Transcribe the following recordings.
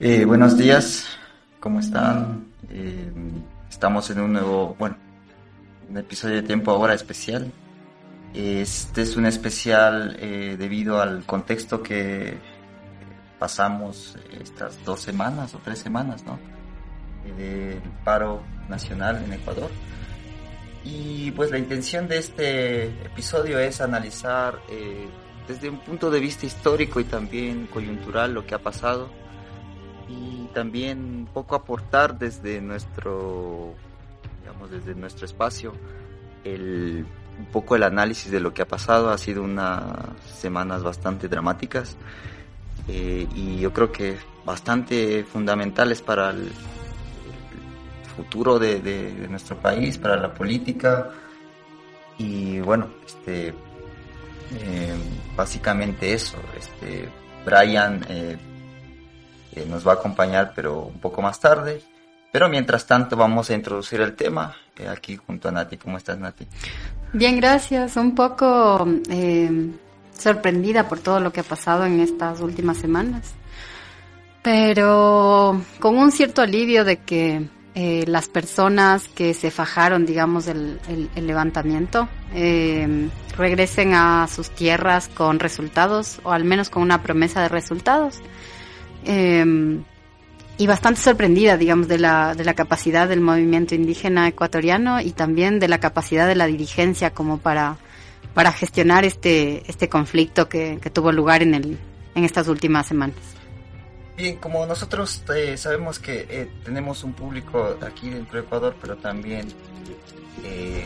Eh, buenos días, ¿cómo están? Eh, estamos en un nuevo, bueno, un episodio de Tiempo Ahora especial. Este es un especial eh, debido al contexto que pasamos estas dos semanas o tres semanas, ¿no? Del paro nacional en Ecuador. Y pues la intención de este episodio es analizar desde un punto de vista histórico y también coyuntural lo que ha pasado y también un poco aportar desde nuestro, digamos, desde nuestro espacio el, un poco el análisis de lo que ha pasado. Ha sido unas semanas bastante dramáticas eh, y yo creo que bastante fundamentales para el, futuro de, nuestro país, para la política. Y bueno, este, eh, básicamente eso. Este, Brian eh, nos va a acompañar, pero un poco más tarde. Pero mientras tanto vamos a introducir el tema eh, aquí junto a Nati. ¿Cómo estás, Nati? Bien, gracias. Un poco eh, sorprendida por todo lo que ha pasado en estas últimas semanas, pero con un cierto alivio de que eh, las personas que se fajaron, digamos, el, levantamiento, regresen a sus tierras con resultados, o al menos con una promesa de resultados. Em, y bastante sorprendida, digamos, de la, de la capacidad del movimiento indígena ecuatoriano y también de la capacidad de la dirigencia como para, para gestionar este, este conflicto que, que tuvo lugar en, el, en estas últimas semanas. Bien, como nosotros eh, sabemos que eh, tenemos un público aquí dentro de Ecuador, pero también eh,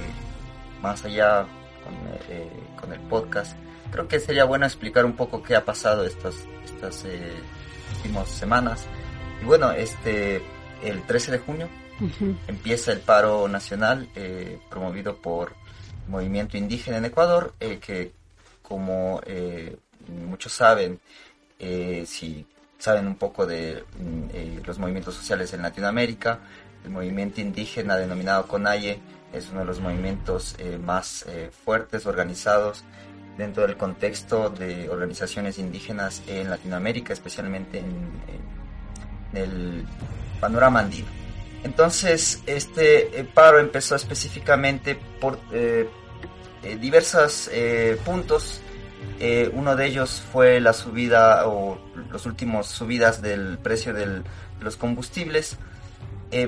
más allá con, con, el podcast, creo que sería bueno explicar un poco qué ha pasado estas, estas últimas semanas. Y bueno, este, el 13 de junio empieza el paro nacional eh, promovido por Movimiento Indígena en Ecuador, eh, que como eh, muchos saben, si saben un poco de mm, los movimientos sociales en Latinoamérica, el movimiento indígena denominado CONAIE es uno de los movimientos más fuertes, organizados dentro del contexto de organizaciones indígenas en Latinoamérica, especialmente en, el panorama andino. Entonces, este eh, paro empezó específicamente por eh, eh, diversos puntos. uno de ellos fue la subida o los últimos subidas del precio de los combustibles.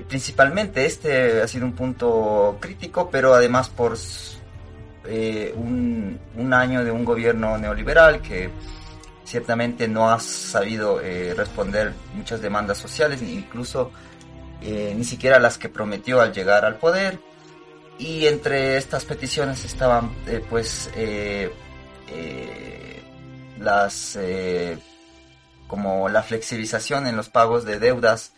principalmente este ha sido un punto crítico, pero además por eh, un, año de un gobierno neoliberal que ciertamente no ha sabido eh, responder muchas demandas sociales, incluso eh, ni siquiera las que prometió al llegar al poder. Y entre estas peticiones estaban pues las como la flexibilización en los pagos de deudas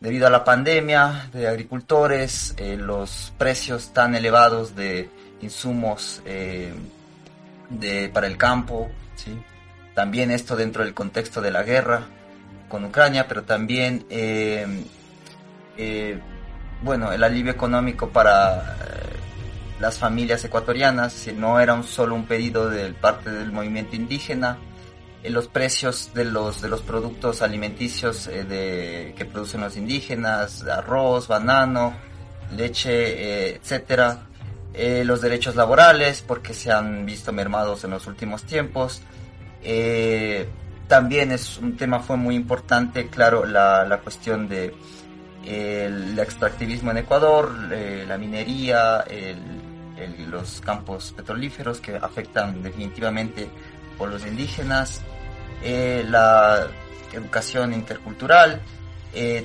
debido a la pandemia de agricultores, los precios tan elevados de insumos eh, de, para el campo, ¿sí? también esto dentro del contexto de la guerra con Ucrania, pero también eh, eh, bueno, el alivio económico para las familias ecuatorianas, si no era un solo un pedido de parte del movimiento indígena, los precios de los de los productos alimenticios de, que producen los indígenas, arroz, banano, leche, etcétera, eh, los derechos laborales, porque se han visto mermados en los últimos tiempos. Eh, también es un tema fue muy importante, claro, la, la cuestión de el extractivismo en Ecuador, eh, la minería, los campos petrolíferos que afectan definitivamente por los indígenas, la educación intercultural,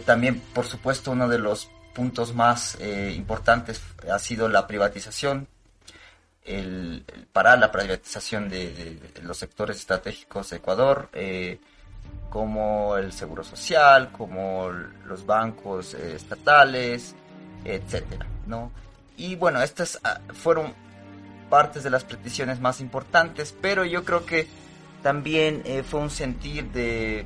también por supuesto uno de los puntos más eh, importantes ha sido la privatización, el, para la privatización de, los sectores estratégicos de Ecuador, eh, como el seguro social, como los bancos eh, estatales, etcétera, ¿no? Y bueno, estas ah, fueron partes de las peticiones más importantes, pero yo creo que también fue un sentir de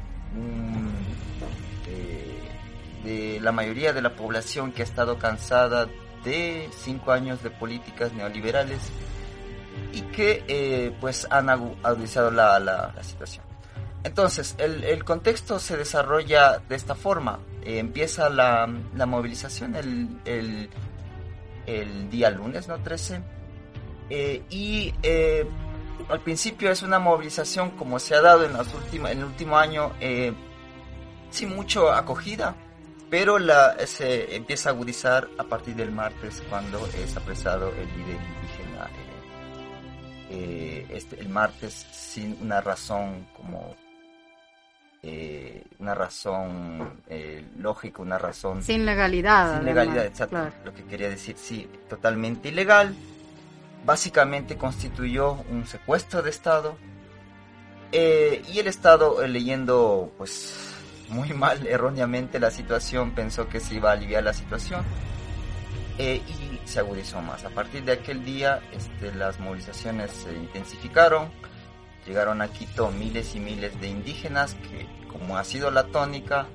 de la mayoría de la población que ha estado cansada de cinco años de políticas neoliberales y que eh, pues han agudizado la, la, situación. Entonces, el, contexto se desarrolla de esta forma. Empieza la, movilización el, el, día lunes, ¿no? 13. Eh, y eh, al principio es una movilización como se ha dado en, las últimas, en el último año, sin mucho acogida, pero la, se empieza a agudizar a partir del martes cuando es apresado el líder indígena. este, el martes sin una razón como eh, una razón eh, lógica, una razón... Sin legalidad. Sin legalidad, exacto. Lo que quería decir, sí, totalmente ilegal. Básicamente constituyó un secuestro de Estado. Eh, y el Estado, leyendo pues muy mal, erróneamente la situación, pensó que se iba a aliviar la situación. y se agudizó más. A partir de aquel día, este, las movilizaciones se intensificaron Llegaron a Quito miles y miles de indígenas que, como ha sido la tónica,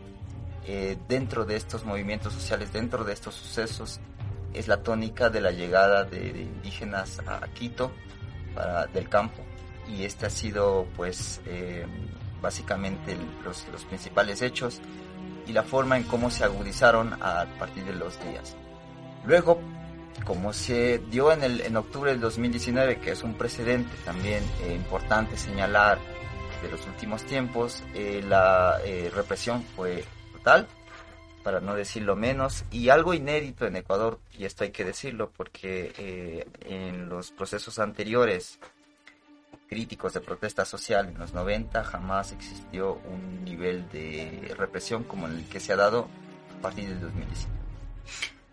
eh, dentro de estos movimientos sociales, dentro de estos sucesos, es la tónica de la llegada de, indígenas a, Quito del campo. Y este ha sido, pues, eh, básicamente los, los principales hechos y la forma en cómo se agudizaron a partir de los días. Luego, como se dio en, el, en octubre del 2019, que es un precedente también eh, importante señalar de los últimos tiempos, eh, la eh, represión fue total, para no decirlo menos, y algo inédito en Ecuador, y esto hay que decirlo porque en los procesos anteriores críticos de protesta social en los 90 jamás existió un nivel de represión como el que se ha dado a partir del 2019.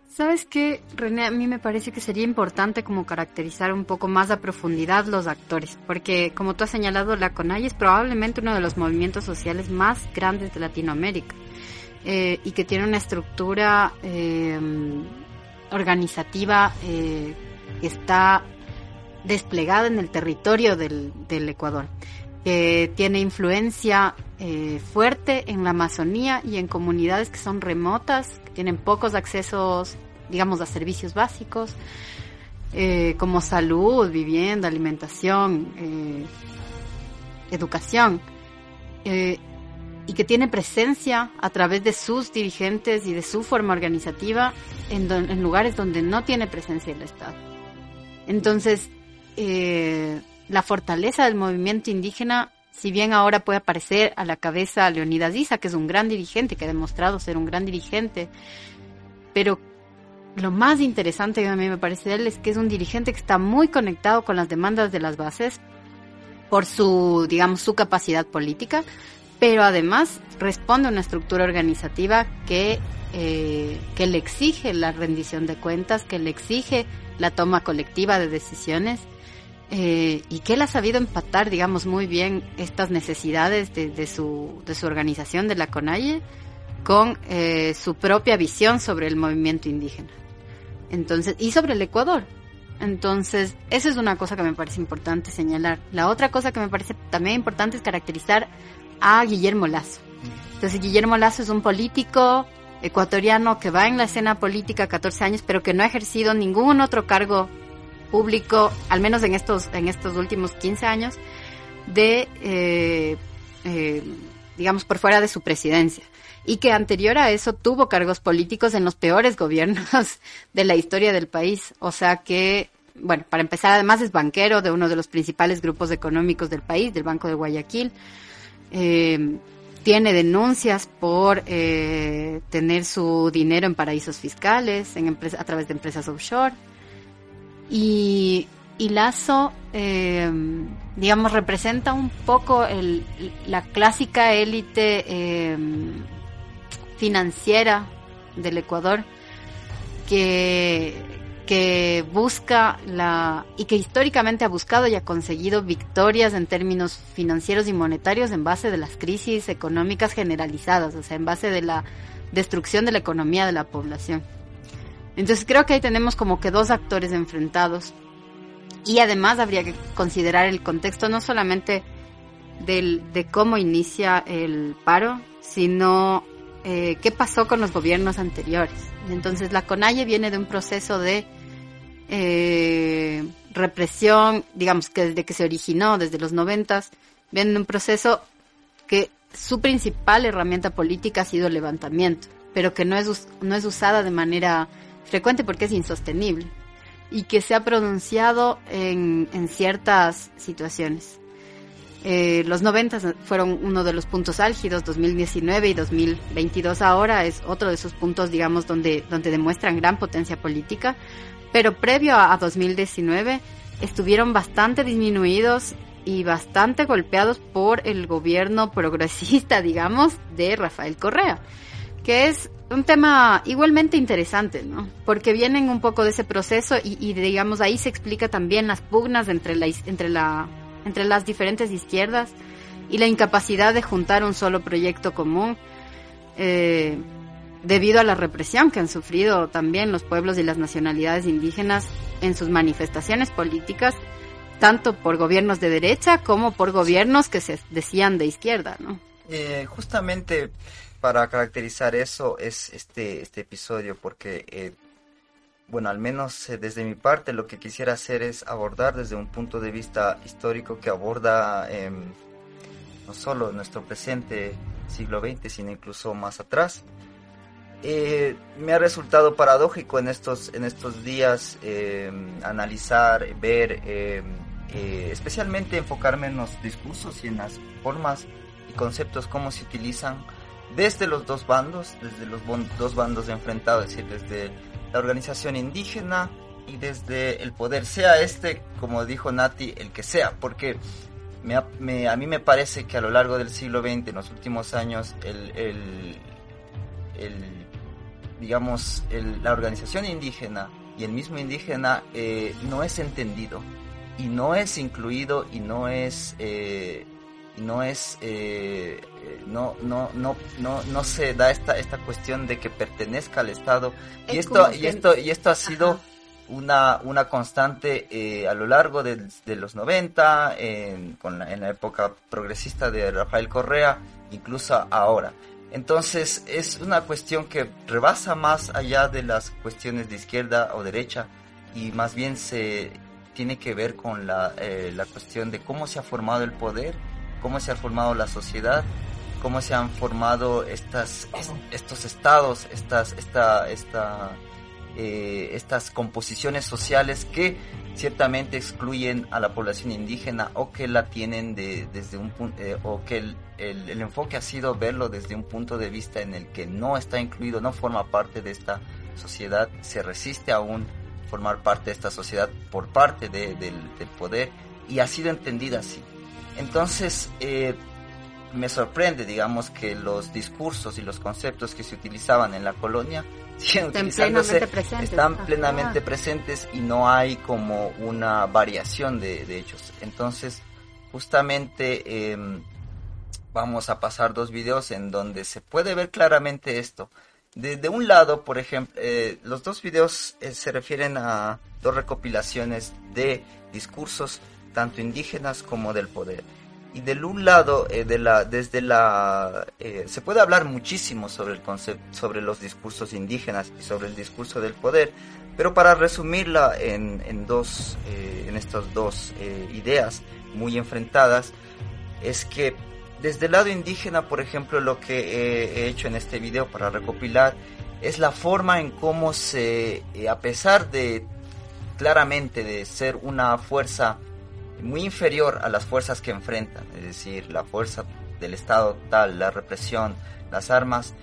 ¿Sabes qué, René? A mí me parece que sería importante como caracterizar un poco más a profundidad los actores, porque como tú has señalado, la CONAI es probablemente uno de los movimientos sociales más grandes de Latinoamérica eh, y que tiene una estructura eh, organizativa eh, que está desplegada en el territorio del, Ecuador, que tiene influencia fuerte en la Amazonía y en comunidades que son remotas, que tienen pocos accesos digamos, a servicios básicos, eh, como salud, vivienda, alimentación, eh, educación, eh, y que tiene presencia a través de sus dirigentes y de su forma organizativa en, en lugares donde no tiene presencia el Estado. Entonces, la fortaleza del movimiento indígena si bien ahora puede aparecer a la cabeza Leonidas Issa, que es un gran dirigente, que ha demostrado ser un gran dirigente, pero lo más interesante a mí me parece de él es que es un dirigente que está muy conectado con las demandas de las bases por su, digamos, su capacidad política, pero además responde a una estructura organizativa que, eh, que le exige la rendición de cuentas, que le exige la toma colectiva de decisiones eh, y que él ha sabido empatar, digamos, muy bien estas necesidades de, su, de su organización, de la CONAIE, con eh, su propia visión sobre el movimiento indígena. Entonces, y sobre el Ecuador. Entonces, eso es una cosa que me parece importante señalar. La otra cosa que me parece también importante es caracterizar a Guillermo Lazo. Entonces, Guillermo Lazo es un político ecuatoriano que va en la escena política 14 años, pero que no ha ejercido ningún otro cargo público, al menos en estos, en estos últimos 15 años, de, eh, eh, digamos, por fuera de su presidencia y que anterior a eso tuvo cargos políticos en los peores gobiernos de la historia del país. O sea que, bueno, para empezar, además es banquero de uno de los principales grupos económicos del país, del Banco de Guayaquil. Eh, tiene denuncias por eh, tener su dinero en paraísos fiscales, en a través de empresas offshore. Y, y Lazo, eh, digamos, representa un poco el, la clásica élite eh, financiera del Ecuador que, que busca la y que históricamente ha buscado y ha conseguido victorias en términos financieros y monetarios en base de las crisis económicas generalizadas, o sea, en base de la destrucción de la economía de la población. Entonces creo que ahí tenemos como que dos actores enfrentados y además habría que considerar el contexto no solamente del, de cómo inicia el paro, sino eh, qué pasó con los gobiernos anteriores. Entonces la CONAIE viene de un proceso de eh, represión, digamos que desde que se originó, desde los noventas, viene de un proceso que su principal herramienta política ha sido el levantamiento, pero que no es, no es usada de manera frecuente porque es insostenible y que se ha pronunciado en, en ciertas situaciones. Eh, los 90 fueron uno de los puntos álgidos, 2019 y 2022 ahora es otro de esos puntos, digamos, donde, donde demuestran gran potencia política, pero previo a, 2019 estuvieron bastante disminuidos y bastante golpeados por el gobierno progresista, digamos, de Rafael Correa, que es un tema igualmente interesante, ¿no? Porque vienen un poco de ese proceso y, y digamos, ahí se explica también las pugnas entre la, entre la entre las diferentes izquierdas y la incapacidad de juntar un solo proyecto común eh, debido a la represión que han sufrido también los pueblos y las nacionalidades indígenas en sus manifestaciones políticas, tanto por gobiernos de derecha como por gobiernos que se decían de izquierda, ¿no? Eh, justamente para caracterizar eso es este, este episodio, porque eh, bueno, al menos eh, desde mi parte lo que quisiera hacer es abordar desde un punto de vista histórico que aborda em, no solo nuestro presente siglo XX, sino incluso más atrás. Eh, me ha resultado paradójico en estos, en estos días em, analizar, ver, em, especialmente enfocarme en los discursos y en las formas y conceptos, cómo se utilizan desde los dos bandos, desde los dos bandos enfrentados, es decir, desde la organización indígena y desde el poder, sea este, como dijo Nati, el que sea, porque a mí me parece que a lo largo del siglo XX, en los últimos años, el, el, digamos, la organización indígena y el mismo indígena eh, no es entendido y no es incluido y no es eh, no es eh, no, no, no, no, no se da esta, esta cuestión de que pertenezca al Estado. y esto, y esto, y esto ha sido una, una constante eh, a lo largo de, los 90, en, con la, en la época progresista de Rafael Correa, incluso ahora. Entonces es una cuestión que rebasa más allá de las cuestiones de izquierda o derecha y más bien se tiene que ver con la, eh, la cuestión de cómo se ha formado el poder, cómo se ha formado la sociedad cómo se han formado estas, estos estados, estas, esta, esta, eh, estas composiciones sociales que ciertamente excluyen a la población indígena o que la tienen de, desde un punto, eh, o que el, el, enfoque ha sido verlo desde un punto de vista en el que no está incluido, no forma parte de esta sociedad, se resiste aún formar parte de esta sociedad por parte de, del, del, poder y ha sido entendida así. Entonces, eh, me sorprende, digamos, que los discursos y los conceptos que se utilizaban en la colonia siguen utilizándose, están plenamente presentes y no hay como una variación de, de hechos. Entonces, justamente em, vamos a pasar dos videos en donde se puede ver claramente esto. De, un lado, por ejemplo, eh, los dos videos eh, se refieren a dos recopilaciones de discursos, tanto indígenas como del poder. Y del un lado eh, de la desde la eh, se puede hablar muchísimo sobre el concepto sobre los discursos indígenas y sobre el discurso del poder pero para resumirla en, en dos eh, en estas dos ideas muy enfrentadas es que desde el lado indígena por ejemplo lo que he hecho en este video para recopilar es la forma en cómo se a pesar de claramente de ser una fuerza muy inferior a las fuerzas que enfrentan, es decir, la fuerza del Estado tal, la represión, las armas,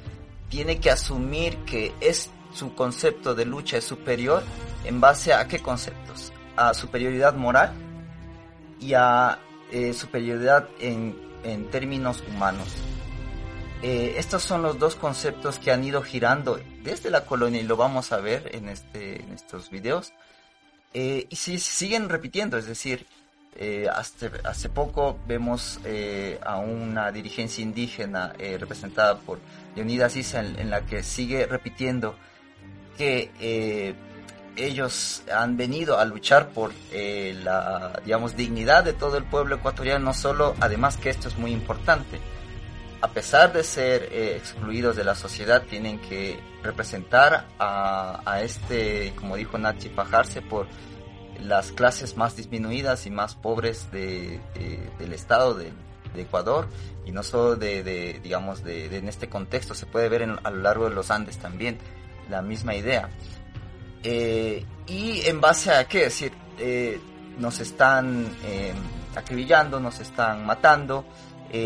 tiene que asumir que es su concepto de lucha es superior en base a qué conceptos? A superioridad moral y a eh, superioridad en, en, términos humanos. Eh, estos son los dos conceptos que han ido girando desde la colonia y lo vamos a ver en, este, en estos videos. Eh, y si siguen repitiendo, es decir, eh, hace, poco vemos eh, a una dirigencia indígena eh, representada por Leonidas Issa en, la que sigue repitiendo que ellos han venido a luchar por la digamos dignidad de todo el pueblo ecuatoriano, no solo, además que esto es muy importante, a pesar de ser excluidos de la sociedad, tienen que representar a, a este, como dijo Nachi, pajarse por las clases más disminuidas y más pobres de, del Estado, de, Ecuador y no solo de, digamos, de, en este contexto, se puede ver a lo largo de los Andes también, la misma idea. Eh, y en base a qué decir, eh, nos están eh, acribillando, nos están matando,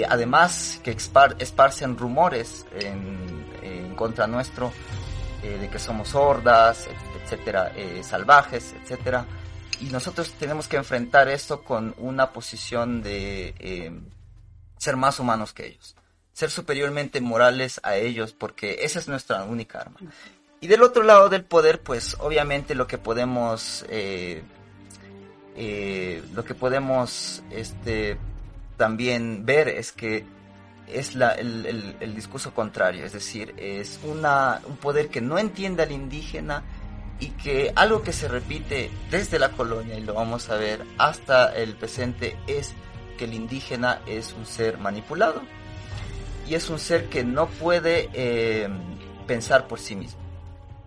además que esparcen rumores en, en contra nuestro de que somos hordas, etcétera, salvajes, etcétera y nosotros tenemos que enfrentar esto con una posición de eh, ser más humanos que ellos, ser superiormente morales a ellos, porque esa es nuestra única arma. Y del otro lado del poder, pues obviamente lo que podemos, eh, eh, lo que podemos este, también ver es que es la, el, el, discurso contrario, es decir, es una, un poder que no entiende al indígena, y que algo que se repite desde la colonia, y lo vamos a ver hasta el presente, es que el indígena es un ser manipulado y es un ser que no puede eh, pensar por sí mismo.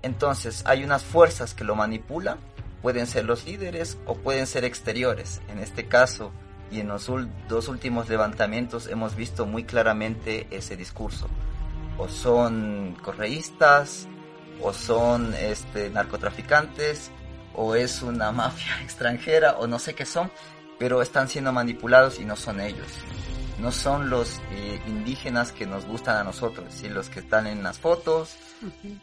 Entonces hay unas fuerzas que lo manipulan, pueden ser los líderes o pueden ser exteriores. En este caso y en los dos últimos levantamientos hemos visto muy claramente ese discurso. O son correístas, o son este, narcotraficantes o es una mafia extranjera o no sé qué son, pero están siendo manipulados y no son ellos. No son los eh, indígenas que nos gustan a nosotros, ¿sí? los que están en las fotos,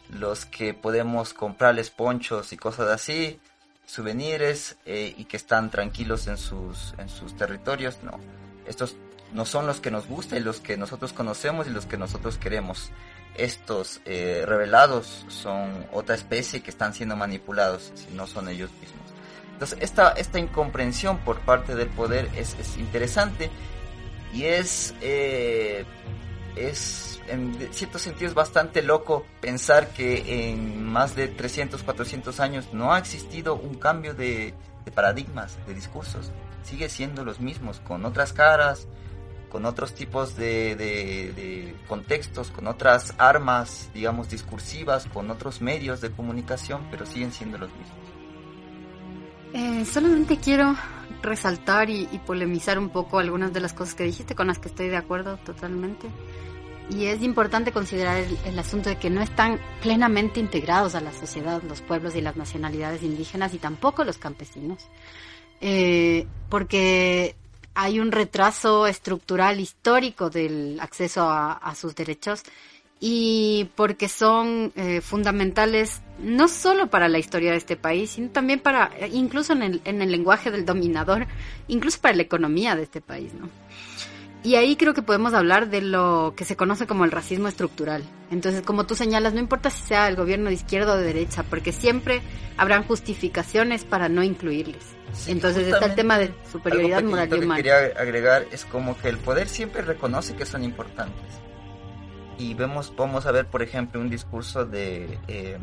los que podemos comprarles ponchos y cosas así, souvenirs eh, y que están tranquilos en sus, en sus territorios. No, estos no son los que nos gustan y los que nosotros conocemos y los que nosotros queremos estos eh, revelados son otra especie que están siendo manipulados, si no son ellos mismos. Entonces, esta, esta incomprensión por parte del poder es, interesante y es, eh, es, en ciertos sentidos, bastante loco pensar que en más de 300, 400 años no ha existido un cambio de, de paradigmas, de discursos. Sigue siendo los mismos, con otras caras, con otros tipos de, contextos, con otras armas, digamos, discursivas, con otros medios de comunicación, pero siguen siendo los mismos. Eh, solamente quiero resaltar y, polemizar un poco algunas de las cosas que dijiste, con las que estoy de acuerdo totalmente. Y es importante considerar el, asunto de que no están plenamente integrados a la sociedad los pueblos y las nacionalidades indígenas y tampoco los campesinos. Eh, porque hay un retraso estructural histórico del acceso a, sus derechos y porque son eh, fundamentales no solo para la historia de este país, sino también para, incluso en el, en el lenguaje del dominador, incluso para la economía de este país, ¿no? Y ahí creo que podemos hablar de lo que se conoce como el racismo estructural. Entonces, como tú señalas, no importa si sea el gobierno de izquierda o de derecha, porque siempre habrán justificaciones para no incluirles. Entonces está el tema de superioridad moral y humana. Lo que quería agregar es como que el poder siempre reconoce que son importantes. Y vemos, vamos a ver, por ejemplo, un discurso de eh,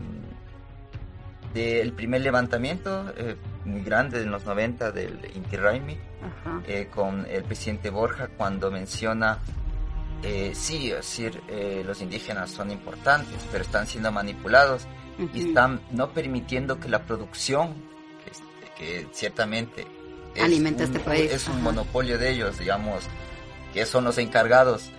del primer levantamiento eh, muy grande de los 90 del Inti Raimi eh, con el presidente Borja cuando menciona eh, sí, es decir, eh, los indígenas son importantes, pero están siendo manipulados y están no permitiendo que la producción, que, ciertamente es Alimenta este país. es un monopolio de ellos, digamos, que son los encargados,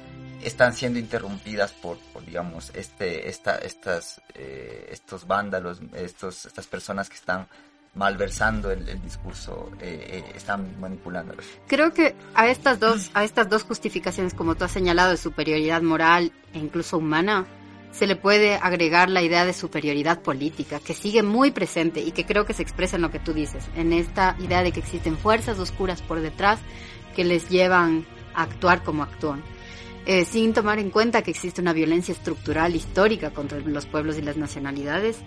están siendo interrumpidas por, digamos, este, esta, estas, eh, estos vándalos, estos, estas personas que están malversando el, discurso, eh, eh, están manipulando. Creo que a estas dos, a estas dos justificaciones, como tú has señalado, de superioridad moral e incluso humana, se le puede agregar la idea de superioridad política, que sigue muy presente y que creo que se expresa en lo que tú dices, en esta idea de que existen fuerzas oscuras por detrás que les llevan a actuar como actúan. Eh, sin tomar en cuenta que existe una violencia estructural histórica contra los pueblos y las nacionalidades.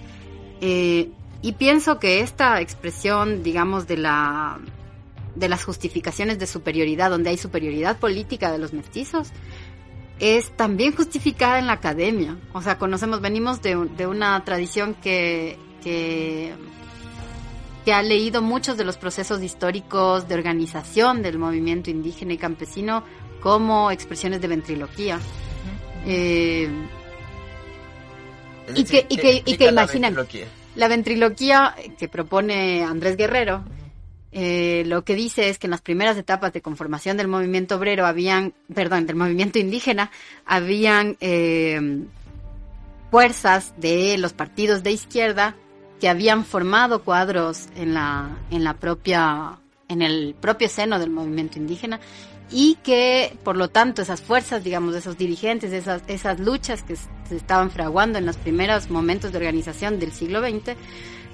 Eh, y pienso que esta expresión, digamos, de la de las justificaciones de superioridad, donde hay superioridad política de los mestizos, es también justificada en la academia. O sea, conocemos, venimos de, de una tradición que, que, que, ha leído muchos de los procesos históricos de organización del movimiento indígena y campesino como expresiones de ventriloquía. Eh, y, que, y, que, y que imaginan la ventriloquía que propone Andrés Guerrero eh, lo que dice es que en las primeras etapas de conformación del movimiento obrero habían, perdón, del movimiento indígena, habían eh, fuerzas de los partidos de izquierda que habían formado cuadros en la, en la propia, en el propio seno del movimiento indígena y que por lo tanto esas fuerzas, digamos, de esos dirigentes, esas, esas luchas que se estaban fraguando en los primeros momentos de organización del siglo XX,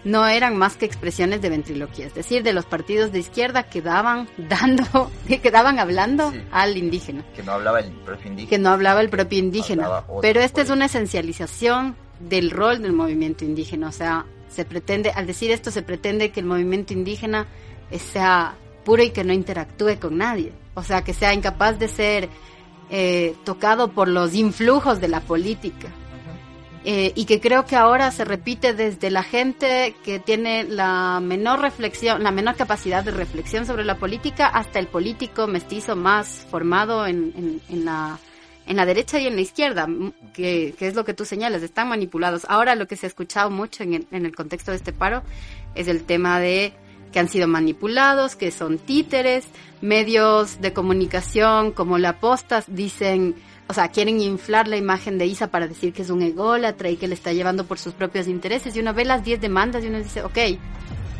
no eran más que expresiones de ventriloquía, es decir, de los partidos de izquierda que daban dando, que quedaban hablando al indígena. Que no hablaba el propio indígena. Que no hablaba el propio indígena. Pero esta es una esencialización del rol del movimiento indígena, o sea, se pretende, al decir esto, se pretende que el movimiento indígena sea puro y que no interactúe con nadie, o sea, que sea incapaz de ser eh, tocado por los influjos de la política. Eh, y que creo que ahora se repite desde la gente que tiene la menor reflexión, la menor capacidad de reflexión sobre la política hasta el político mestizo más formado en, en, la, en la derecha y en la izquierda, que, que, es lo que tú señalas, están manipulados. Ahora lo que se ha escuchado mucho en el, en el contexto de este paro es el tema de que han sido manipulados, que son títeres, medios de comunicación como la Postas dicen o sea, quieren inflar la imagen de Isa para decir que es un ególatra y que le está llevando por sus propios intereses. Y uno ve las 10 demandas y uno dice, ok,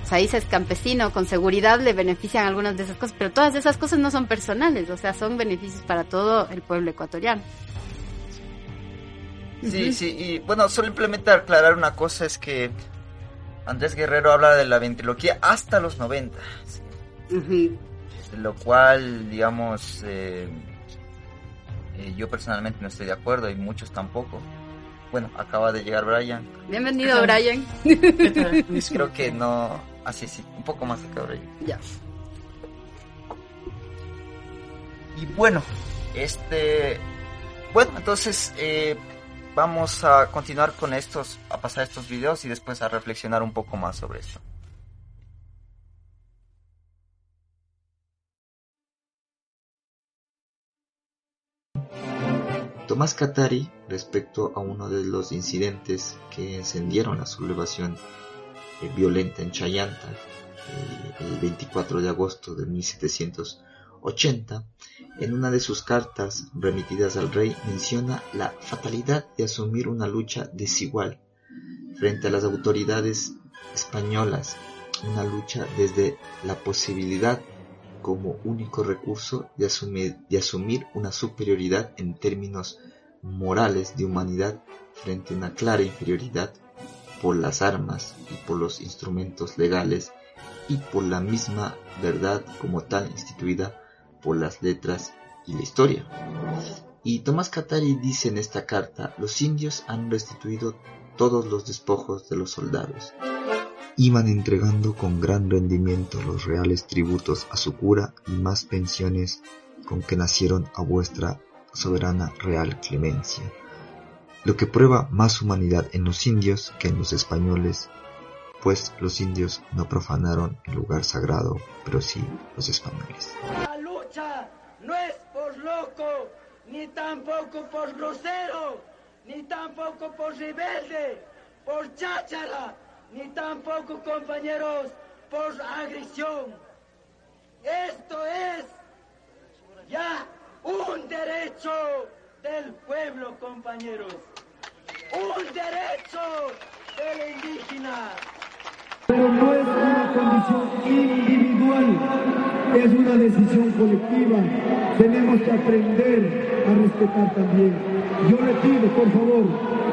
o sea, Isa es campesino, con seguridad le benefician algunas de esas cosas, pero todas esas cosas no son personales, o sea, son beneficios para todo el pueblo ecuatoriano. Sí, sí, y bueno, solo simplemente aclarar una cosa es que Andrés Guerrero habla de la ventriloquía hasta los 90, lo cual, digamos, eh, eh, yo personalmente no estoy de acuerdo y muchos tampoco. Bueno, acaba de llegar Brian. Bienvenido, Brian. Creo que no. Así, sí, un poco más acá, Brian. Ya. Y bueno, este. Bueno, entonces eh, vamos a continuar con estos, a pasar estos videos y después a reflexionar un poco más sobre esto. Tomás Catari, respecto a uno de los incidentes que encendieron la sublevación eh, violenta en Chayanta eh, el 24 de agosto de 1780, en una de sus cartas remitidas al rey menciona la fatalidad de asumir una lucha desigual frente a las autoridades españolas, una lucha desde la posibilidad como único recurso de asumir, de asumir una superioridad en términos morales de humanidad frente a una clara inferioridad por las armas y por los instrumentos legales y por la misma verdad como tal instituida por las letras y la historia. Y Tomás Catari dice en esta carta, los indios han restituido todos los despojos de los soldados iban entregando con gran rendimiento los reales tributos a su cura y más pensiones con que nacieron a vuestra soberana real clemencia, lo que prueba más humanidad en los indios que en los españoles, pues los indios no profanaron el lugar sagrado, pero sí los españoles. La lucha no es por ni tampoco por grosero, ni tampoco por rebelde, por cháchara, ni tampoco, compañeros, por agresión. Esto es ya un derecho del pueblo, compañeros. Un derecho del indígena. Pero no es una condición individual, es una decisión colectiva. Tenemos que aprender a respetar también. Yo le pido, por favor,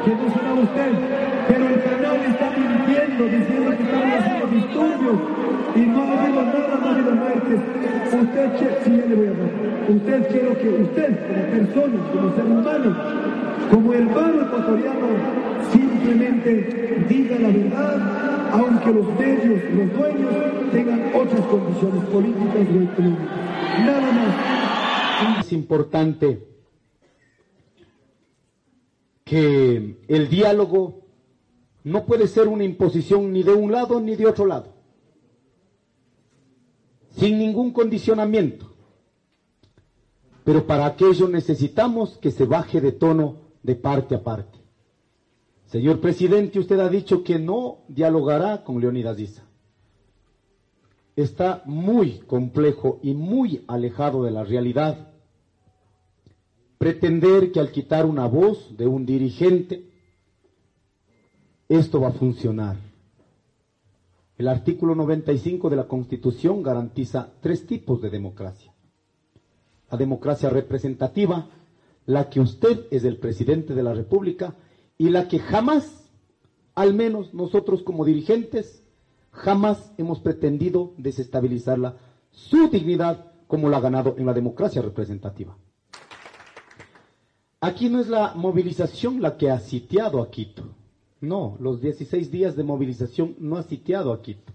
que no será usted pero el canal está mintiendo, diciendo que estamos haciendo disturbios y no ha habido nada, no ha habido muertes. Usted, sí, ya le voy. Usted quiero que usted, como persona, como ser humano, como hermano ecuatoriano, simplemente diga la verdad, aunque los medios, los dueños, tengan otras condiciones políticas o económicas. Es importante que el diálogo no puede ser una imposición ni de un lado ni de otro lado, sin ningún condicionamiento. Pero para aquello necesitamos que se baje de tono de parte a parte. Señor presidente, usted ha dicho que no dialogará con Leonidas Issa. está muy complejo y muy alejado de la realidad. Pretender que al quitar una voz de un dirigente, esto va a funcionar. El artículo 95 de la Constitución garantiza tres tipos de democracia. La democracia representativa, la que usted es el presidente de la República y la que jamás, al menos nosotros como dirigentes, jamás hemos pretendido desestabilizarla, su dignidad como la ha ganado en la democracia representativa. Aquí no es la movilización la que ha sitiado a Quito. No, los 16 días de movilización no ha sitiado a Quito.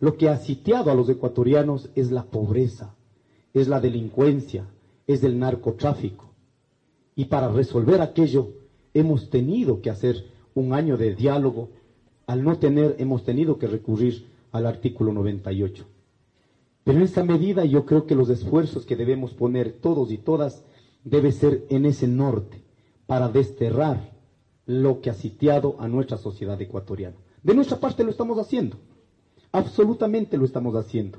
Lo que ha sitiado a los ecuatorianos es la pobreza, es la delincuencia, es el narcotráfico. Y para resolver aquello hemos tenido que hacer un año de diálogo, al no tener, hemos tenido que recurrir al artículo 98. Pero en esta medida yo creo que los esfuerzos que debemos poner todos y todas debe ser en ese norte, para desterrar lo que ha sitiado a nuestra sociedad ecuatoriana. De nuestra parte lo estamos haciendo, absolutamente lo estamos haciendo.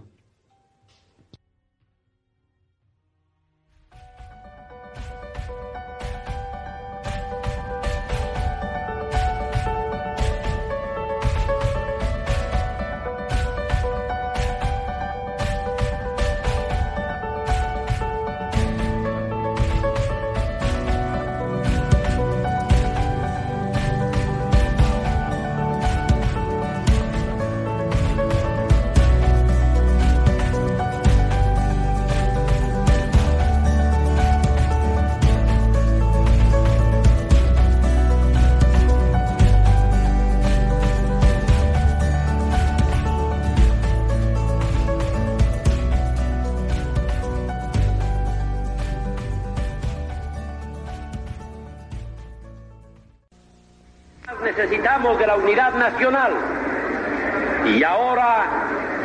Y ahora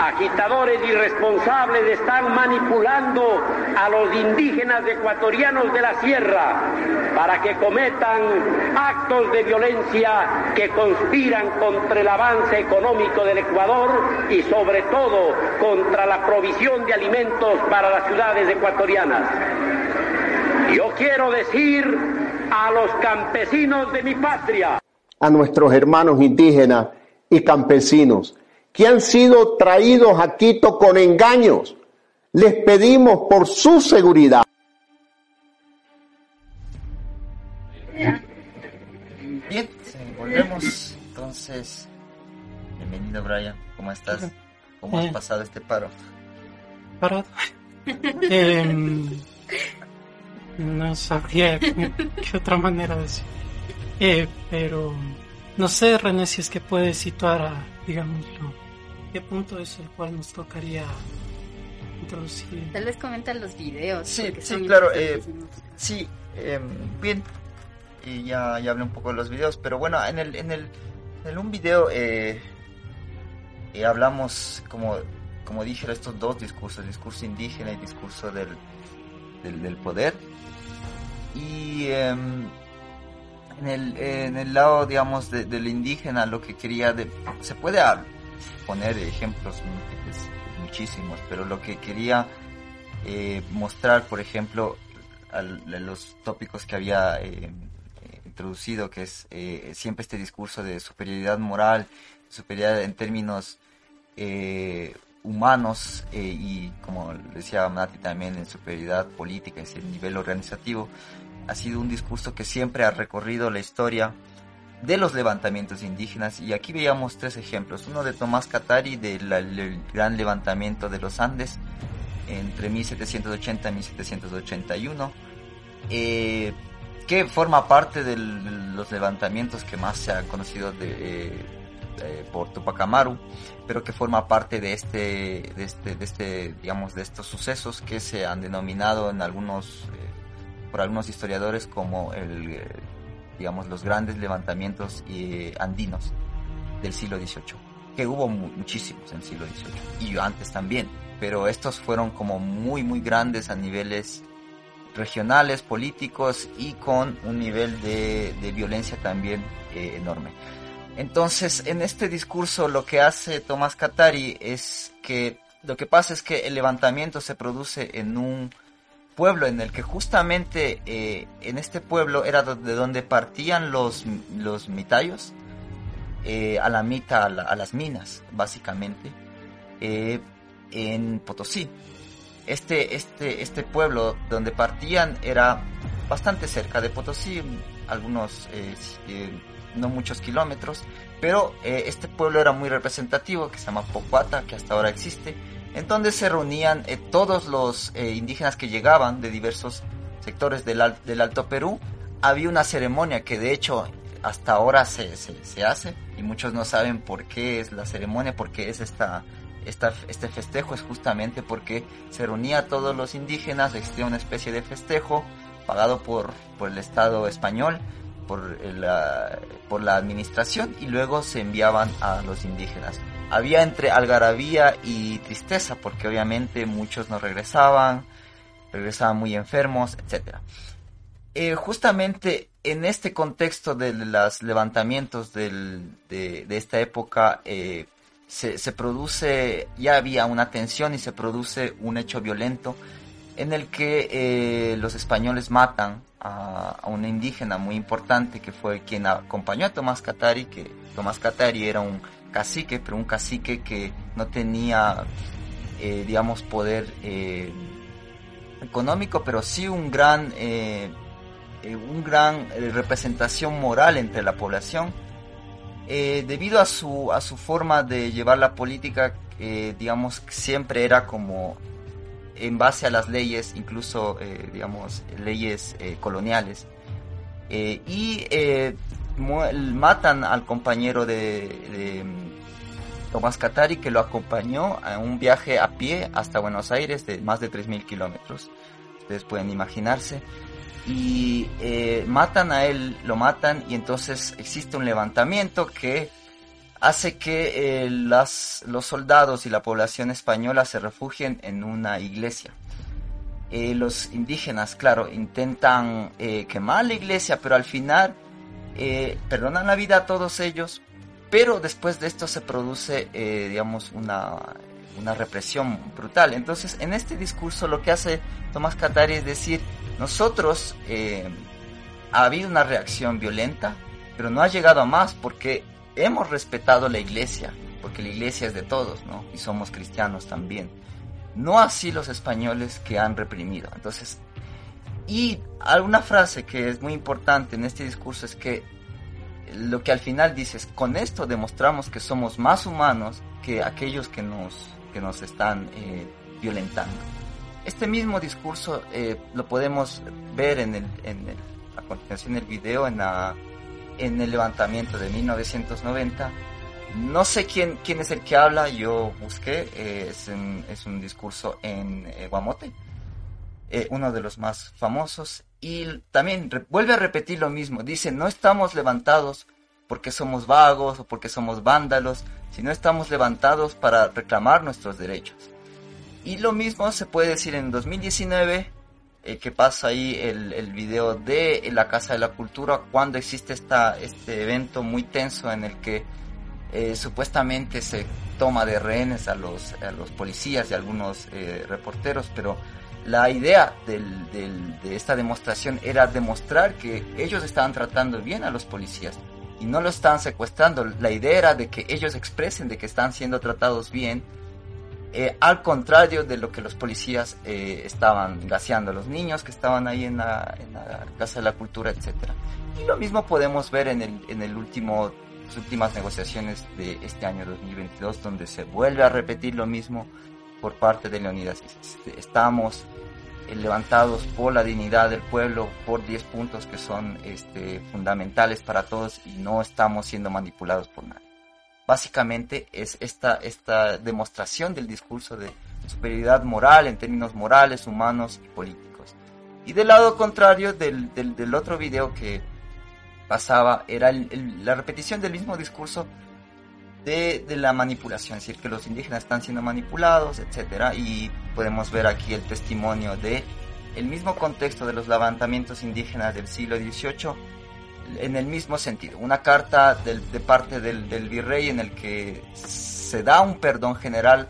agitadores irresponsables están manipulando a los indígenas ecuatorianos de la sierra para que cometan actos de violencia que conspiran contra el avance económico del Ecuador y sobre todo contra la provisión de alimentos para las ciudades ecuatorianas. Yo quiero decir a los campesinos de mi patria, a nuestros hermanos indígenas y campesinos que han sido traídos a Quito con engaños. Les pedimos por su seguridad. Bien, volvemos. Entonces, bienvenido Brian, ¿cómo estás? ¿Cómo has Eh. pasado este paro? Parado. Em, no sabría qué, qué otra manera de decir. Eh, pero no sé, René, si es que puedes situar a, digámoslo, qué punto es el cual nos tocaría introducir. Tal vez comentan los videos. Sí, sí, claro, eh. Sí, em, bien. Y ya, ya hablé un poco de los videos, pero bueno, en el, en el, en un video eh, eh, hablamos, como, como dije, estos dos discursos, discurso indígena y discurso del, del, del poder. Y em, en, el, en el lado, digamos, de- del indígena, lo que quería, de, se puede poner ejemplos múltiples, muchísimos, pero lo que quería eh, mostrar, por ejemplo, al- los tópicos que había eh, introducido, que es eh, siempre este discurso de superioridad moral, superioridad en términos eh, humanos eh, y, como decía Mati también, en superioridad política, es el nivel organizativo, ha sido un discurso que siempre ha recorrido la historia de los levantamientos indígenas. Y aquí veíamos tres ejemplos, uno de Tomás Catari del gran levantamiento de los Andes entre 1780 y 1781 eh, que forma parte de los levantamientos que más se han conocido de, eh, eh, por Tupac Amaru, pero que forma parte de este, de este, de este, digamos, de estos sucesos que se han denominado en algunos, eh, por algunos historiadores como el, eh, digamos, los grandes levantamientos eh, andinos del siglo XVIII, que hubo mu- muchísimos en el siglo XVIII y antes también, pero estos fueron como muy, muy grandes a niveles regionales, políticos y con un nivel de, de violencia también eh, enorme. Entonces, en este discurso lo que hace Tomás Catari es que lo que pasa es que el levantamiento se produce en un pueblo en el que justamente eh, en este pueblo era de donde partían los, los mitayos eh, a la mitad, a, las minas, básicamente, eh, en Potosí. Este, este, este pueblo donde partían era bastante cerca de Potosí, algunos, no muchos kilómetros, pero este pueblo era muy representativo, que se llama Pocuata, que hasta ahora existe, en donde se reunían eh, todos los eh, indígenas que llegaban de diversos sectores del, Alto Perú. Había una ceremonia que de hecho hasta ahora se, hace y muchos no saben por qué es la ceremonia, porque es esta, esta, este festejo, es justamente porque se reunía a todos los indígenas, existía una especie de festejo pagado por, por el Estado español, por la, por la administración y luego se enviaban a los indígenas había entre algarabía y tristeza, porque obviamente muchos no regresaban, regresaban muy enfermos, etc. Eh, justamente en este contexto de los levantamientos de, esta época, eh, se, produce, ya había una tensión y se produce un hecho violento en el que eh, los españoles matan a, a, una indígena muy importante que fue quien acompañó a Tomás Catari, que Tomás Catari era un cacique, pero un cacique que no tenía, eh, digamos, poder eh, económico, pero sí un gran, eh, un gran representación moral entre la población. debido a su, a su forma de llevar la política, digamos, siempre era como en base a las leyes, incluso, digamos, leyes coloniales. y matan al compañero de, Tomás Catari que lo acompañó a un viaje a pie hasta Buenos Aires de más de 3.000 kilómetros. Ustedes pueden imaginarse. Y eh, matan a él, lo matan y entonces existe un levantamiento que hace que eh, los soldados y la población española se refugien en una iglesia. Eh, los indígenas, claro, intentan quemar la iglesia, pero al final eh, perdonan la vida a todos ellos, pero después de esto se produce, eh, digamos, una, una represión brutal. Entonces, en este discurso lo que hace Tomás Catari es decir, nosotros eh, ha habido una reacción violenta, pero no ha llegado a más porque hemos respetado la iglesia, porque la iglesia es de todos, ¿no? Y somos cristianos también. No así los españoles que han reprimido. Entonces, y alguna frase que es muy importante en este discurso es que lo que al final dices, con esto demostramos que somos más humanos que aquellos que nos, que nos están eh, violentando. Este mismo discurso eh, lo podemos ver en, el, en el, a continuación del video, en, la, en el levantamiento de 1990. No sé quién, quién es el que habla, yo busqué, eh, es, un, es, un, discurso en Guamote eh, uno de los más famosos, y también vuelve a repetir lo mismo, dice, no estamos levantados porque somos vagos o porque somos vándalos, sino estamos levantados para reclamar nuestros derechos. Y lo mismo se puede decir en 2019, eh, que pasa ahí el, el, video de la Casa de la Cultura, cuando existe esta, este evento muy tenso en el que eh, supuestamente se toma de rehenes a los, a los policías y algunos reporteros, pero la idea de esta demostración era demostrar que ellos estaban tratando bien a los policías y no lo estaban secuestrando. La idea era de que ellos expresen de que están siendo tratados bien, eh, al contrario de lo que los policías eh, estaban gaseando los niños que estaban ahí en la, Casa de la Cultura, etc. Y lo mismo podemos ver en el, en el último, las últimas negociaciones de este año 2022, donde se vuelve a repetir lo mismo por parte de Leonidas. Estamos eh, levantados por la dignidad del pueblo, por 10 puntos que son este, fundamentales para todos y no estamos siendo manipulados por nadie. Básicamente es esta, esta demostración del discurso de superioridad moral en términos morales, humanos y políticos. Y del lado contrario del, del, otro video que pasaba era la repetición del mismo discurso de, la manipulación, es decir, que los indígenas están siendo manipulados, etcétera, y podemos ver aquí el testimonio de el mismo contexto de los levantamientos indígenas del siglo XVIII, en el mismo sentido. Una carta del- de parte del, virrey en el que se da un perdón general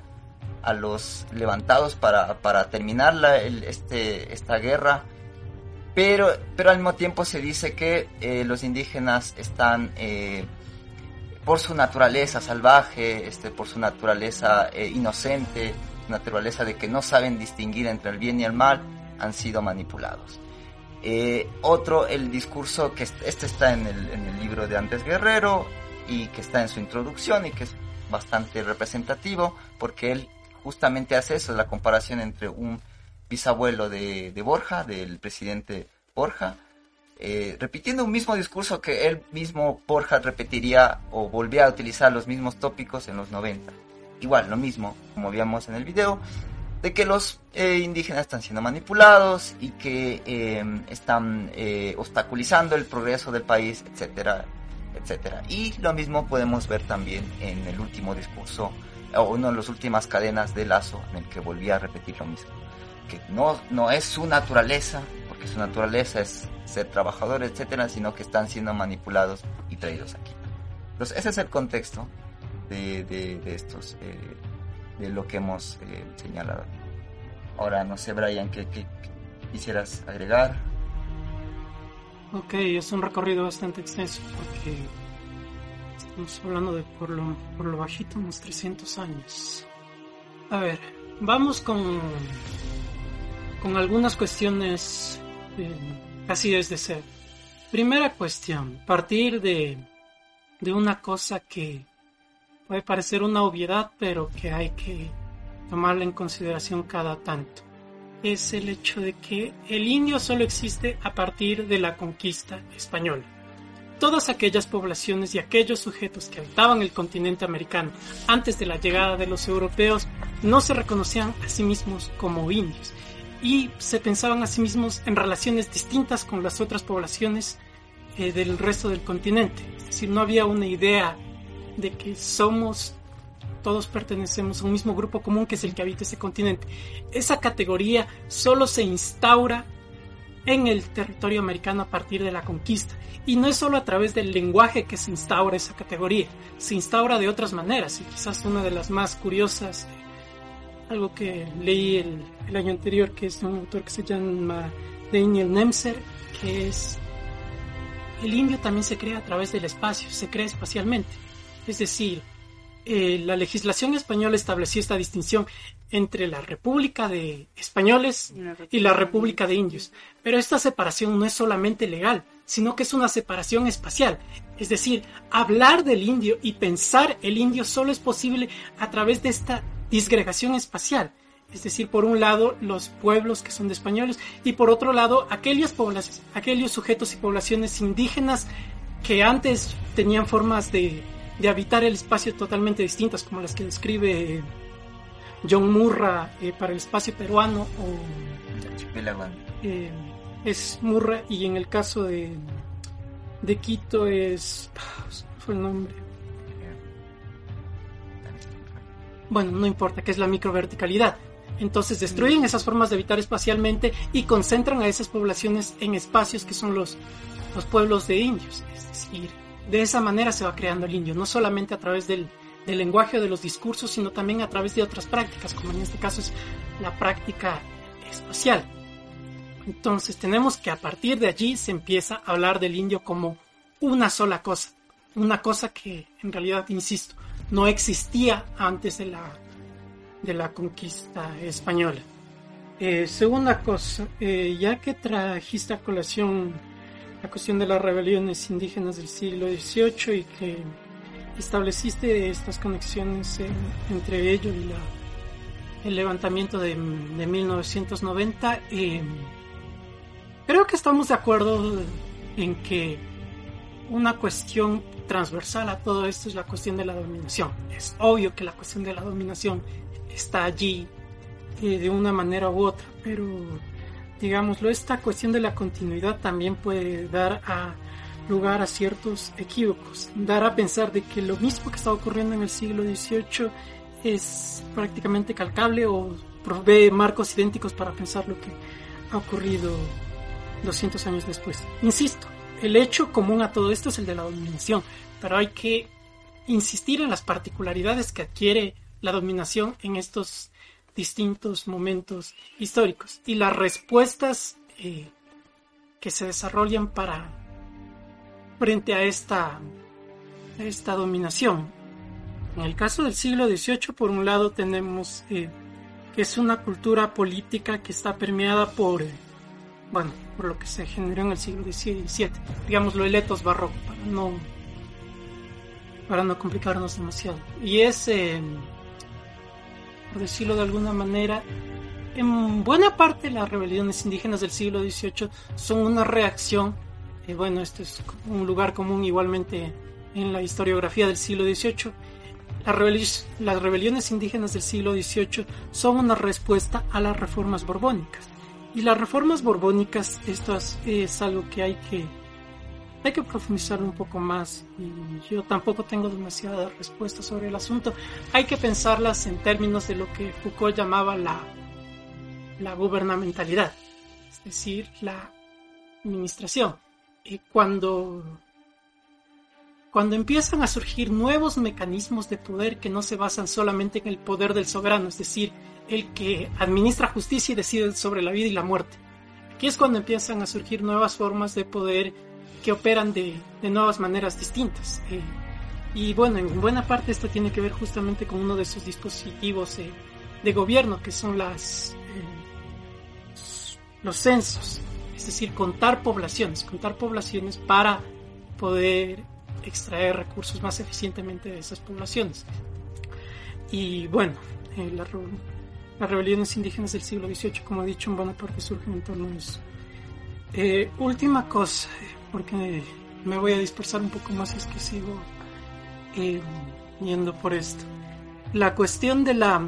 a los levantados para, para terminar la- este, esta guerra, pero, pero al mismo tiempo se dice que eh, los indígenas están, eh, por su naturaleza salvaje, este, por su naturaleza eh, inocente, naturaleza de que no saben distinguir entre el bien y el mal, han sido manipulados. Eh, otro, el discurso que est- este está en el, en el libro de Antes Guerrero y que está en su introducción y que es bastante representativo porque él justamente hace eso, la comparación entre un bisabuelo de, de Borja, del presidente Borja, eh, repitiendo un mismo discurso que él mismo, Borja, repetiría o volvía a utilizar los mismos tópicos en los 90. Igual, lo mismo, como vimos en el video, de que los eh, indígenas están siendo manipulados y que eh, están obstaculizando el progreso del país, etcétera, etcétera. Y lo mismo podemos ver también en el último discurso, o una de las últimas cadenas de Lazo, en el que volvía a repetir lo mismo. Que no, no es su naturaleza, su naturaleza es ser trabajador, etcétera, sino que están siendo manipulados y traídos aquí. Entonces, ese es el contexto de, estos, eh, de lo que hemos eh, señalado. Ahora, no sé, Brian, ¿qué, qué- qué quisieras agregar? Ok, es un recorrido bastante extenso porque estamos hablando de por lo, por lo bajito unos 300 años. A ver, vamos con, con algunas cuestiones eh, casi desde cero. Primera cuestión, partir de, de una cosa que puede parecer una obviedad, pero que hay que tomarla en consideración cada tanto es el hecho de que el indio solo existe a partir de la conquista española. Todas aquellas poblaciones y aquellos sujetos que habitaban el continente americano antes de la llegada de los europeos no se reconocían a sí mismos como indios y se pensaban a sí mismos en relaciones distintas con las otras poblaciones eh, del resto del continente. Es decir, no había una idea de que somos todos pertenecemos a un mismo grupo común que es el que habita ese continente. Esa categoría solo se instaura en el territorio americano a partir de la conquista. Y no es solo a través del lenguaje que se instaura esa categoría, se instaura de otras maneras. Y quizás una de las más curiosas, algo que leí el, el año anterior, que es de un autor que se llama Daniel Nemser, que es el indio también se crea a través del espacio, se crea espacialmente. Es decir, eh, la legislación española estableció esta distinción entre la República de Españoles y la República de Indios. Pero esta separación no es solamente legal, sino que es una separación espacial. Es decir, hablar del indio y pensar el indio solo es posible a través de esta disgregación espacial. Es decir, por un lado los pueblos que son de españoles y por otro lado aquellas poblaciones, aquellos sujetos y poblaciones indígenas que antes tenían formas de, de habitar el espacio totalmente distintas, como las que describe John Murra eh, para el espacio peruano o eh, es Murra y en el caso de, de Quito es fue el nombre bueno no importa que es la microverticalidad. Entonces destruyen esas formas de habitar espacialmente y concentran a esas poblaciones en espacios que son los los pueblos de indios. Es decir de esa manera se va creando el indio no solamente a través del del lenguaje o de los discursos, sino también a través de otras prácticas, como en este caso es la práctica espacial. Entonces tenemos que a partir de allí se empieza a hablar del indio como una sola cosa, una cosa que en realidad, insisto, no existía antes de la, de la conquista española. Eh, segunda cosa, eh, ya que trajiste a colación la cuestión de las rebeliones indígenas del siglo XVIII y que estableciste estas conexiones entre ello y el levantamiento de, de 1990, eh, creo que estamos de acuerdo en que una cuestión transversal a todo esto es la cuestión de la dominación. Es obvio que la cuestión de la dominación está allí eh, de una manera u otra, pero digámoslo, esta cuestión de la continuidad también puede dar a lugar a ciertos equívocos, dar a pensar de que lo mismo que estaba ocurriendo en el siglo XVIII es prácticamente calcable o provee marcos idénticos para pensar lo que ha ocurrido 200 años después. Insisto, el hecho común a todo esto es el de la dominación, pero hay que insistir en las particularidades que adquiere la dominación en estos distintos momentos históricos y las respuestas eh, que se desarrollan para frente a esta, esta dominación. En el caso del siglo XVIII, por un lado, tenemos eh, que es una cultura política que está permeada por, eh, bueno, por lo que se generó en el siglo XVII, digamos lo etos barroco, para no, para no complicarnos demasiado. Y es, eh, por decirlo de alguna manera, en buena parte las rebeliones indígenas del siglo XVIII son una reacción, y bueno, este es un lugar común igualmente en la historiografía del siglo XVIII, las, rebeliones indígenas del siglo XVIII son una respuesta a las reformas borbónicas. Y las reformas borbónicas, esto es, algo que hay que hay que profundizar un poco más y yo tampoco tengo demasiada respuesta sobre el asunto. Hay que pensarlas en términos de lo que Foucault llamaba la, la gubernamentalidad, es decir, la administración. Y cuando cuando empiezan a surgir nuevos mecanismos de poder que no se basan solamente en el poder del soberano, es decir, el que administra justicia y decide sobre la vida y la muerte. Aquí es cuando empiezan a surgir nuevas formas de poder que operan de, nuevas maneras distintas. Eh, y bueno, en buena parte esto tiene que ver justamente con uno de esos dispositivos eh, de gobierno que son las, eh, los censos, es decir, contar poblaciones, contar poblaciones para poder extraer recursos más eficientemente de esas poblaciones. Y bueno, eh, las rebeliones indígenas del siglo XVIII, como he dicho, en buena parte surgen en torno a eso. Eh, última cosa, porque me voy a dispersar un poco más es que sigo eh, yendo por esto. La cuestión de la,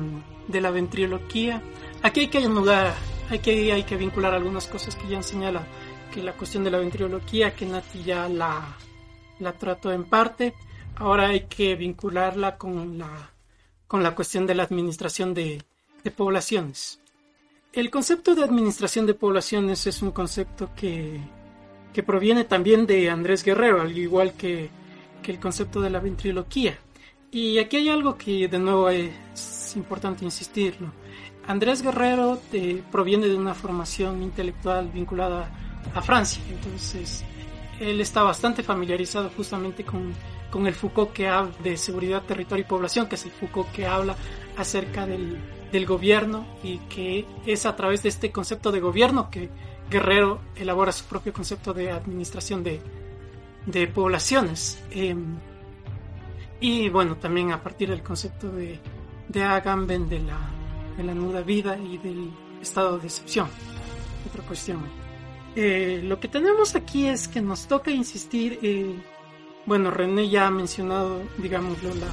de la ventriloquía, aquí hay que anudar, hay que, hay que vincular algunas cosas que ya señala que la cuestión de la ventriloquía, que Nati ya la, la trató en parte, ahora hay que vincularla con la, con la cuestión de la administración de, poblaciones. El concepto de administración de poblaciones es un concepto que, que proviene también de Andrés Guerrero, al igual que, que, el concepto de la ventriloquía. Y aquí hay algo que de nuevo es importante insistirlo. Andrés Guerrero eh, proviene de una formación intelectual vinculada a Francia, entonces él está bastante familiarizado justamente con, el Foucault que habla de seguridad, territorio y población, que es el Foucault que habla acerca del, gobierno y que es a través de este concepto de gobierno que Guerrero elabora su propio concepto de administración de, poblaciones. Em, y bueno, también a partir del concepto de, de Agamben de la, de la nuda vida y del estado de excepción. Otra cuestión. Eh, lo que tenemos aquí es que nos toca insistir, eh, bueno, René ya ha mencionado, digámoslo, la,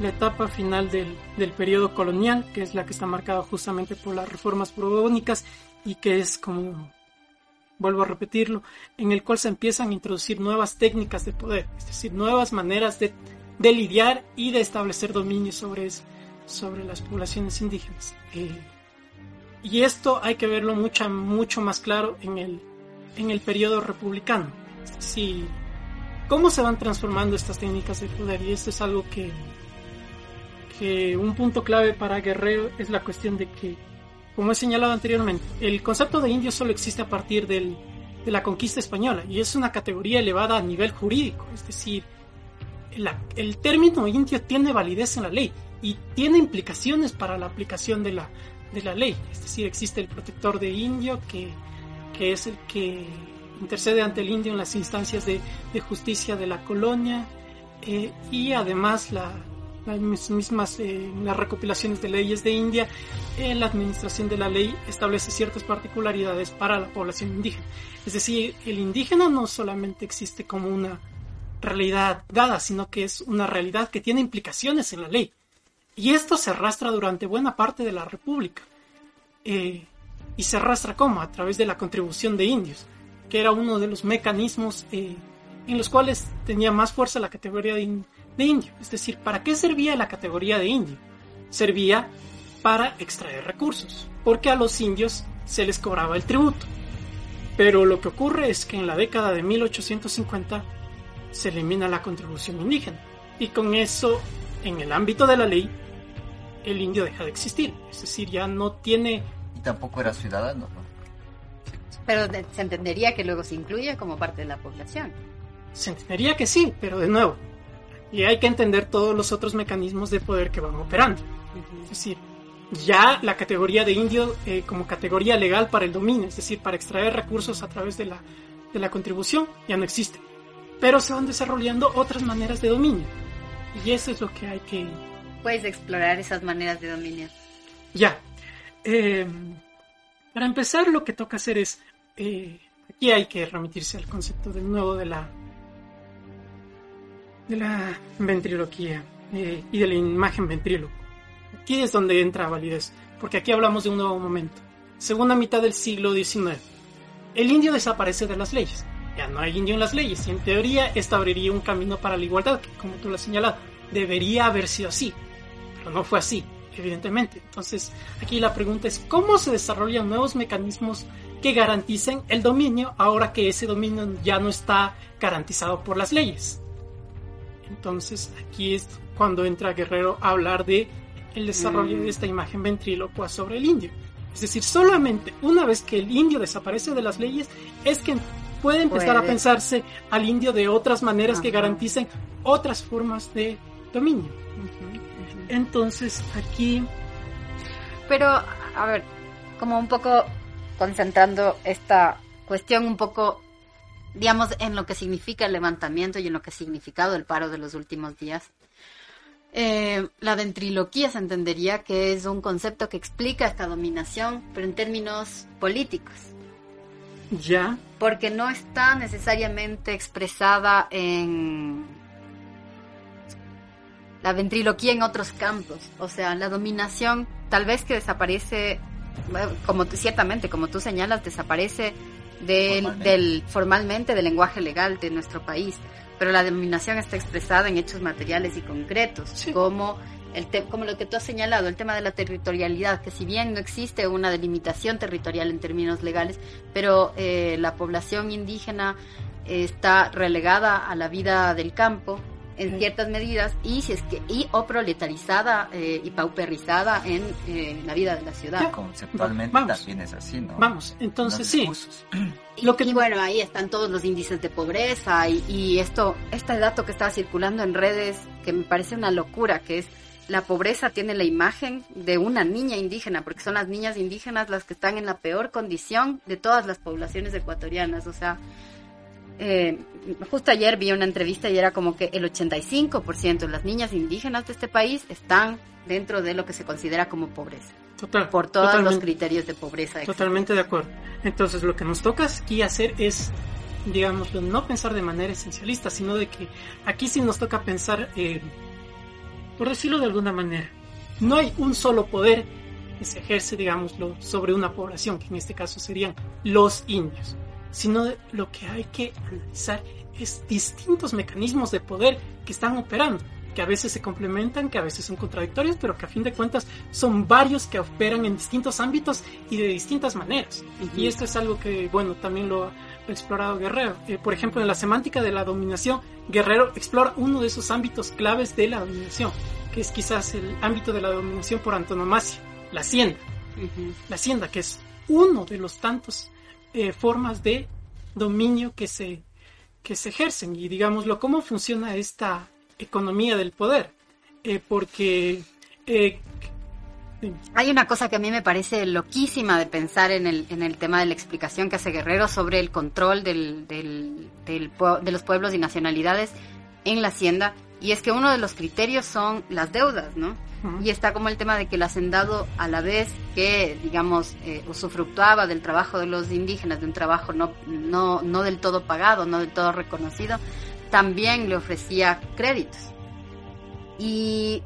la etapa final del, del, periodo colonial, que es la que está marcada justamente por las reformas borbónicas y que es como, vuelvo a repetirlo, en el cual se empiezan a introducir nuevas técnicas de poder, es decir, nuevas maneras de, de lidiar y de establecer dominio sobre, sobre las poblaciones indígenas. Eh, y esto hay que verlo mucho, mucho más claro en el, en el periodo republicano. Sí, cómo se van transformando estas técnicas de poder y esto es algo que, un punto clave para Guerrero es la cuestión de que, como he señalado anteriormente, el concepto de indio solo existe a partir del, de la conquista española y es una categoría elevada a nivel jurídico, es decir, el término indio tiene validez en la ley y tiene implicaciones para la aplicación de la, de la ley, es decir, existe el protector de indio que que es el que intercede ante el indio en las instancias de, justicia de la colonia eh, y además las mismas eh, las recopilaciones de leyes de India. En la administración de la ley establece ciertas particularidades para la población indígena. Es decir el indígena no solamente existe como una realidad dada sino que es una realidad que tiene implicaciones en la ley. Y esto se arrastra durante buena parte de la república. Eh, y se arrastra como a través de la contribución de indios, que era uno de los mecanismos eh, en los cuales tenía más fuerza la categoría de, indio. Es decir, ¿para qué servía la categoría de indio? Servía para extraer recursos, porque a los indios se les cobraba el tributo. Pero lo que ocurre es que en la década de 1850 se elimina la contribución indígena. Y con eso, en el ámbito de la ley, el indio deja de existir. Es decir, ya no tiene... Y tampoco era ciudadano, ¿no? Pero de- se entendería que luego se incluye como parte de la población. Se entendería que sí, pero de nuevo. Y hay que entender todos los otros mecanismos de poder que van operando. Es decir, ya la categoría de indio eh, como categoría legal para el dominio, es decir, para extraer recursos a través de la, de la contribución, ya no existe. Pero se van desarrollando otras maneras de dominio. Y eso es lo que hay que... Puedes explorar esas maneras de dominio. Ya. Eh, para empezar, lo que toca hacer es... eh, aquí hay que remitirse al concepto de nuevo de la... de la ventriloquía eh, y de la imagen ventríloco. Aquí es donde entra validez, porque aquí hablamos de un nuevo momento. Segunda mitad del siglo XIX. El indio desaparece de las leyes. Ya no hay indio en las leyes y en teoría esto abriría un camino para la igualdad, que como tú lo has señalado, debería haber sido así, pero no fue así, evidentemente. Entonces, aquí la pregunta es cómo se desarrollan nuevos mecanismos que garanticen el dominio ahora que ese dominio ya no está garantizado por las leyes. Entonces, aquí es cuando entra Guerrero a hablar de el desarrollo de esta imagen ventrílocua sobre el indio. Es decir, solamente una vez que el indio desaparece de las leyes es que puede empezar a pensarse al indio de otras maneras que garanticen otras formas de dominio. Entonces, aquí Pero, a ver, como un poco concentrando esta cuestión un poco, digamos, en lo que significa el levantamiento y en lo que ha significado el paro de los últimos días. Eh, la ventriloquía se entendería que es un concepto que explica esta dominación, pero en términos políticos, ya porque no está necesariamente expresada en la ventriloquía en otros campos. O sea, la dominación tal vez que desaparece, como ciertamente, como tú señalas, desaparece del, Formalmente. del formalmente del lenguaje legal de nuestro país, pero la dominación está expresada en hechos materiales y concretos, Sí. como el te- como lo que tú has señalado, el tema de la territorialidad, que si bien no existe una delimitación territorial en términos legales, pero eh, la población indígena eh, está relegada a la vida del campo en Sí. ciertas medidas y si es que y o proletarizada eh, y pauperizada en eh, la vida de la ciudad. Conceptualmente Vamos. también es así, ¿no? vamos. Entonces, sí, discursos. Lo que- y bueno, ahí están todos los índices de pobreza y, y esto, este dato que estaba circulando en redes que me parece una locura, que es la pobreza tiene la imagen de una niña indígena, porque son las niñas indígenas las que están en la peor condición de todas las poblaciones ecuatorianas. O sea, eh, justo ayer vi una entrevista y era como que el 85% de las niñas indígenas de este país están dentro de lo que se considera como pobreza, total, por todos los criterios de pobreza. Totalmente de acuerdo. Entonces, lo que nos toca aquí hacer es, digamos, no pensar de manera esencialista, sino de que aquí sí nos toca pensar, eh, por decirlo de alguna manera, no hay un solo poder que se ejerce, digámoslo, sobre una población, que en este caso serían los indios, sino de- lo que hay que analizar es distintos mecanismos de poder que están operando que a veces se complementan, que a veces son contradictorios, pero que a fin de cuentas son varios que operan en distintos ámbitos y de distintas maneras. Y esto es algo que, bueno, también lo ha explorado Guerrero. Eh, por ejemplo, en la semántica de la dominación, Guerrero explora uno de esos ámbitos claves de la dominación, que es quizás el ámbito de la dominación por antonomasia, la hacienda. La hacienda, que es uno de los tantos eh, formas de dominio que se, que se ejercen. Y digámoslo, ¿cómo funciona esta economía del poder? Eh, porque eh, Hay una cosa que a mí me parece loquísima de pensar en el, en el tema de la explicación que hace Guerrero sobre el control del, del- del de los pueblos y nacionalidades en la hacienda, y es que uno de los criterios son las deudas, ¿no? Y está como el tema de que el hacendado, a la vez que, digamos, eh, usufructuaba del trabajo de los indígenas, de un trabajo no, no, no del todo pagado, no del todo reconocido, también le ofrecía créditos. Y,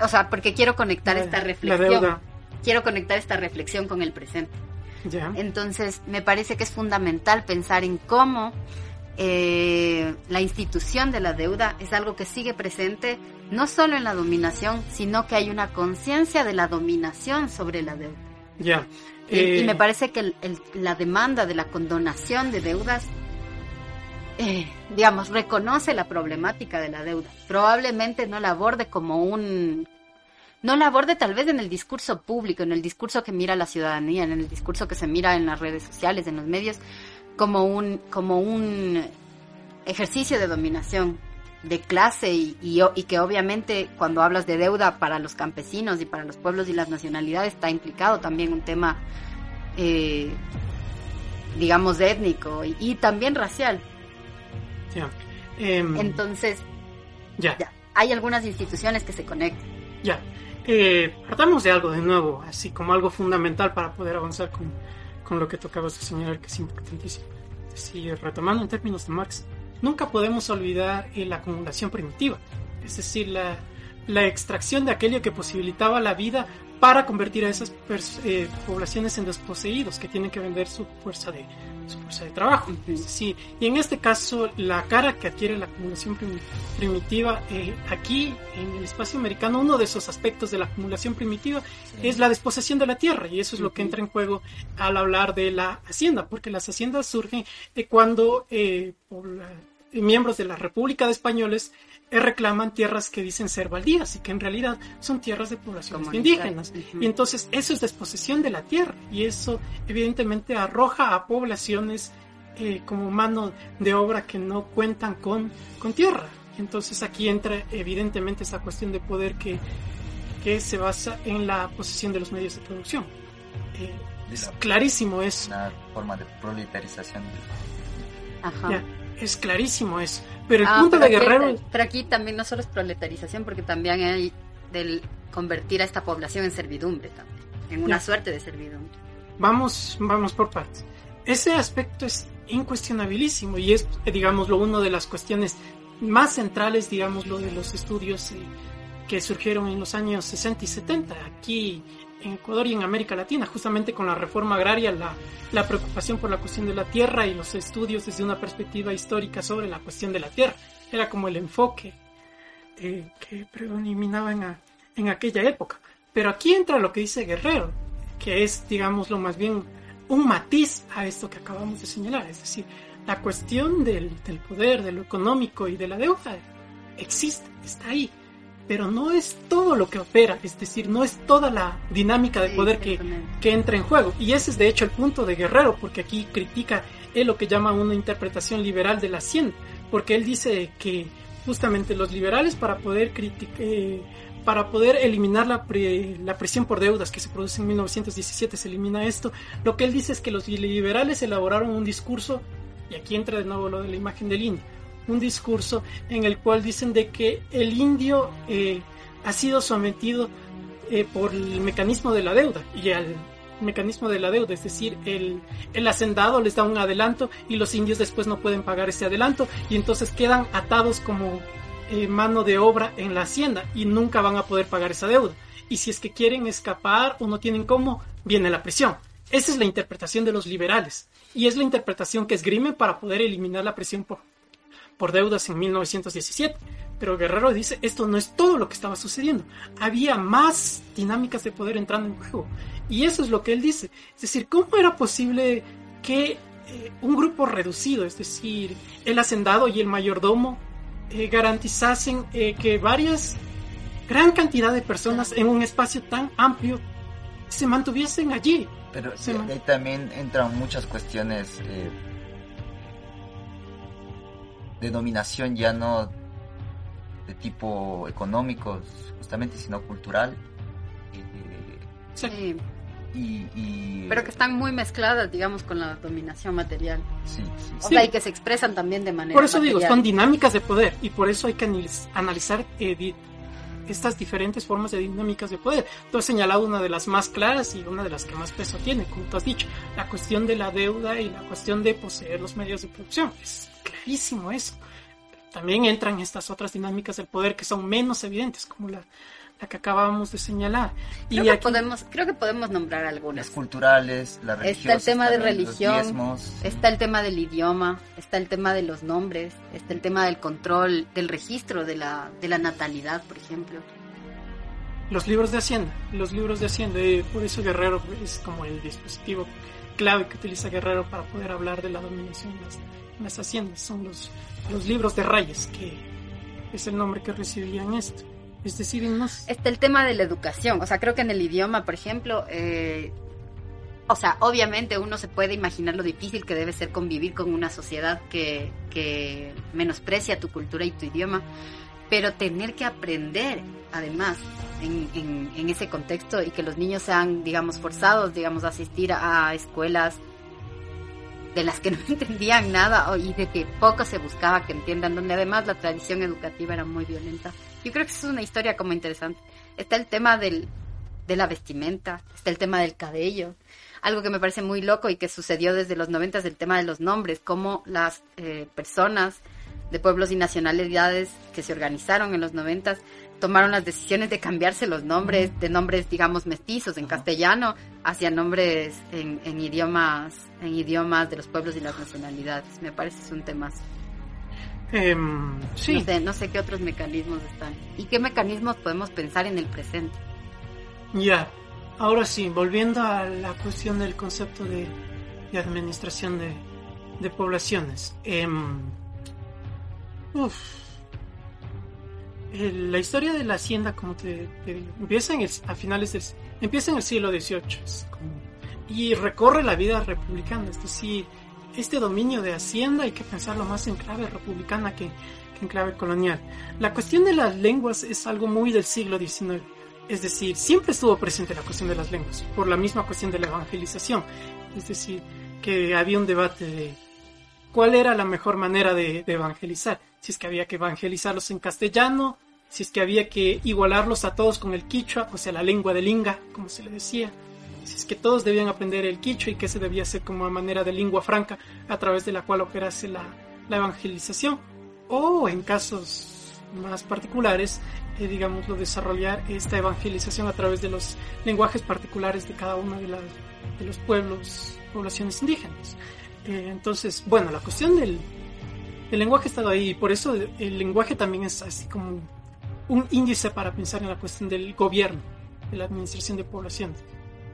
o sea, porque quiero conectar La- esta reflexión. Quiero conectar esta reflexión con el presente. Entonces, me parece que es fundamental pensar en cómo eh, la institución de la deuda es algo que sigue presente no solo en la dominación, sino que hay una conciencia de la dominación sobre la deuda. Ya. Y, y Eh, me parece que el- el- la demanda de la condonación de deudas, eh, digamos, reconoce la problemática de la deuda. Probablemente no la aborde como un... No la aborde tal vez en el discurso público, en el discurso que mira la ciudadanía, en el discurso que se mira en las redes sociales, en los medios, como un, como un ejercicio de dominación de clase y, y, y que obviamente cuando hablas de deuda para los campesinos y para los pueblos y las nacionalidades está implicado también un tema, eh, digamos, étnico y, y también racial. Em, Entonces, ya. ya, hay algunas instituciones que se conectan. Ya. Eh, partamos de algo de nuevo, así como algo fundamental para poder avanzar con, con lo que tocabas de señalar que es importantísimo. Decir, retomando en términos de Marx, nunca podemos olvidar la acumulación primitiva, es decir, la, la extracción de aquello que posibilitaba la vida para convertir a esas eh, poblaciones en desposeídos que tienen que vender su fuerza de, su fuerza de trabajo. Es decir, y en este caso, la cara que adquiere la acumulación primi- primitiva, eh, aquí en el espacio americano, uno de esos aspectos de la acumulación primitiva es la desposesión de la tierra, y eso es lo que entra en juego al hablar de la hacienda, porque las haciendas surgen cuando eh, pobla- miembros de la República de Españoles reclaman tierras que dicen ser baldías y que en realidad son tierras de poblaciones indígenas. Ujú. Y entonces eso es desposesión de la tierra y eso evidentemente arroja a poblaciones eh, como mano de obra que no cuentan con, con tierra. Entonces aquí entra evidentemente esa cuestión de poder que, que se basa en la posesión de los medios de producción. Eh, es clarísimo eso. Una forma de proletarización. Ajá. Ya, es clarísimo eso. Pero el Ah, punto pero de aquí- Guerrero... pero aquí también no solo es proletarización, porque también hay del convertir a esta población en servidumbre también, en una Ya. suerte de servidumbre. Vamos, vamos por partes. Ese aspecto es incuestionabilísimo y es, digámoslo, una de las cuestiones más centrales, digámoslo, de los estudios eh, que surgieron en los años 60 y 70 aquí en Ecuador y en América Latina, justamente con la reforma agraria, la, la preocupación por la cuestión de la tierra y los estudios desde una perspectiva histórica sobre la cuestión de la tierra. Era como el enfoque eh, que predominaba en, a- en aquella época. Pero aquí entra lo que dice Guerrero, que es, digámoslo, más bien un matiz a esto que acabamos de señalar. Es decir, la cuestión del, del poder, de lo económico y de la deuda existe, está ahí. Pero no es todo lo que opera, es decir, no es toda la dinámica de poder que, que entra en juego. Y ese es de hecho el punto de Guerrero, porque aquí critica él lo que llama una interpretación liberal de la hacienda, porque él dice que justamente los liberales para poder criticar, para poder eliminar la, pre- la presión por deudas que se produce en 1917, se elimina esto, lo que él dice es que los liberales elaboraron un discurso, y aquí entra de nuevo lo de la imagen del indio, un discurso en el cual dicen de que el indio eh, ha sido sometido eh, por el mecanismo de la deuda y al mecanismo de la deuda, es decir, el, el hacendado les da un adelanto y los indios después no pueden pagar ese adelanto y entonces quedan atados como eh, mano de obra en la hacienda y nunca van a poder pagar esa deuda. Y si es que quieren escapar o no tienen cómo, viene la presión. Esa es la interpretación de los liberales y es la interpretación que esgrime para poder eliminar la presión por, por deudas en 1917. Pero Guerrero dice, esto no es todo lo que estaba sucediendo. Había más dinámicas de poder entrando en juego. Y eso es lo que él dice. Es decir, ¿cómo era posible que eh, un grupo reducido, es decir, el hacendado y el mayordomo, eh, garantizasen eh, que varias, gran cantidad de personas en un espacio tan amplio se mantuviesen allí? Pero man. ahí también entran muchas cuestiones eh, de dominación ya no de tipo económico justamente, sino cultural. Eh, Sí, y, y- pero que están muy mezcladas, digamos, con la dominación material. sí, sí, O Sí. sea, y que se expresan también de manera Por eso digo, son dinámicas de poder y por eso hay que analiz- analizar eh, estas diferentes formas de dinámicas de poder. Tú has señalado una de las más claras y una de las que más peso tiene, como tú has dicho, la cuestión de la deuda y la cuestión de poseer los medios de producción. Es clarísimo eso. También entran estas otras dinámicas del poder que son menos evidentes, como la, la que acabábamos de señalar. Y Creo que, aquí- podemos, creo que podemos nombrar las algunas. culturales, las Está religiosas. el tema de religión, diezmos. está el tema del idioma, está el tema de los nombres, está el tema del control, del registro de la, de la natalidad, por ejemplo. los libros de Hacienda. Los libros de Hacienda, eh, por eso Guerrero es como el dispositivo clave que utiliza Guerrero para poder hablar de la dominación de las, las haciendas. Son los, los libros de Reyes, que es el nombre que recibían esto. Es decir, no sé. Está el tema de la educación. O sea, creo que en el idioma, por ejemplo, eh, o sea, obviamente uno se puede imaginar lo difícil que debe ser convivir con una sociedad que, que menosprecia tu cultura y tu idioma, pero tener que aprender, además, en, en, en ese contexto y que los niños sean, digamos, forzados, digamos, a asistir a escuelas de las que no entendían nada y de que poco se buscaba que entiendan, donde además la tradición educativa era muy violenta. Yo creo que es una historia como interesante. Está el tema del, de la vestimenta, está el tema del cabello, algo que me parece muy loco y que sucedió desde los noventas, el tema de los nombres, cómo las eh, personas de pueblos y nacionalidades que se organizaron en los noventas tomaron las decisiones de cambiarse los nombres, de nombres, digamos, mestizos en castellano, hacia nombres en, en idiomas, en idiomas de los pueblos y las nacionalidades. Me parece es un tema. Em, sí, No sé, no sé qué otros mecanismos están. ¿Y qué mecanismos podemos pensar en el presente? ya. Ahora sí, volviendo a la cuestión del concepto de, de administración de, de poblaciones. Em, uf. La historia de la hacienda, como te, digo, empieza en el, a finales del empieza en el siglo XVIII como- y recorre la vida republicana. Es decir, este dominio de hacienda hay que pensarlo más en clave republicana que, en clave colonial. La cuestión de las lenguas es algo muy del siglo XIX. Es decir, siempre estuvo presente la cuestión de las lenguas, por la misma cuestión de la evangelización. Es decir, que había un debate de cuál era la mejor manera de evangelizar. Si es que había que evangelizarlos en castellano, si es que había que igualarlos a todos con el quichua, o sea, la lengua de linga, como se le decía. Si es que todos debían aprender el quichua y que se debía hacer como una manera de lengua franca a través de la cual operase la, la evangelización. O en casos más particulares, eh, digámoslo, desarrollar esta evangelización a través de los lenguajes particulares de cada uno de, las- de los pueblos, poblaciones indígenas. Eh, entonces, bueno, la cuestión del, el lenguaje ha estado ahí y por eso el lenguaje también es así como un índice para pensar en la cuestión del gobierno, de la administración de poblaciones.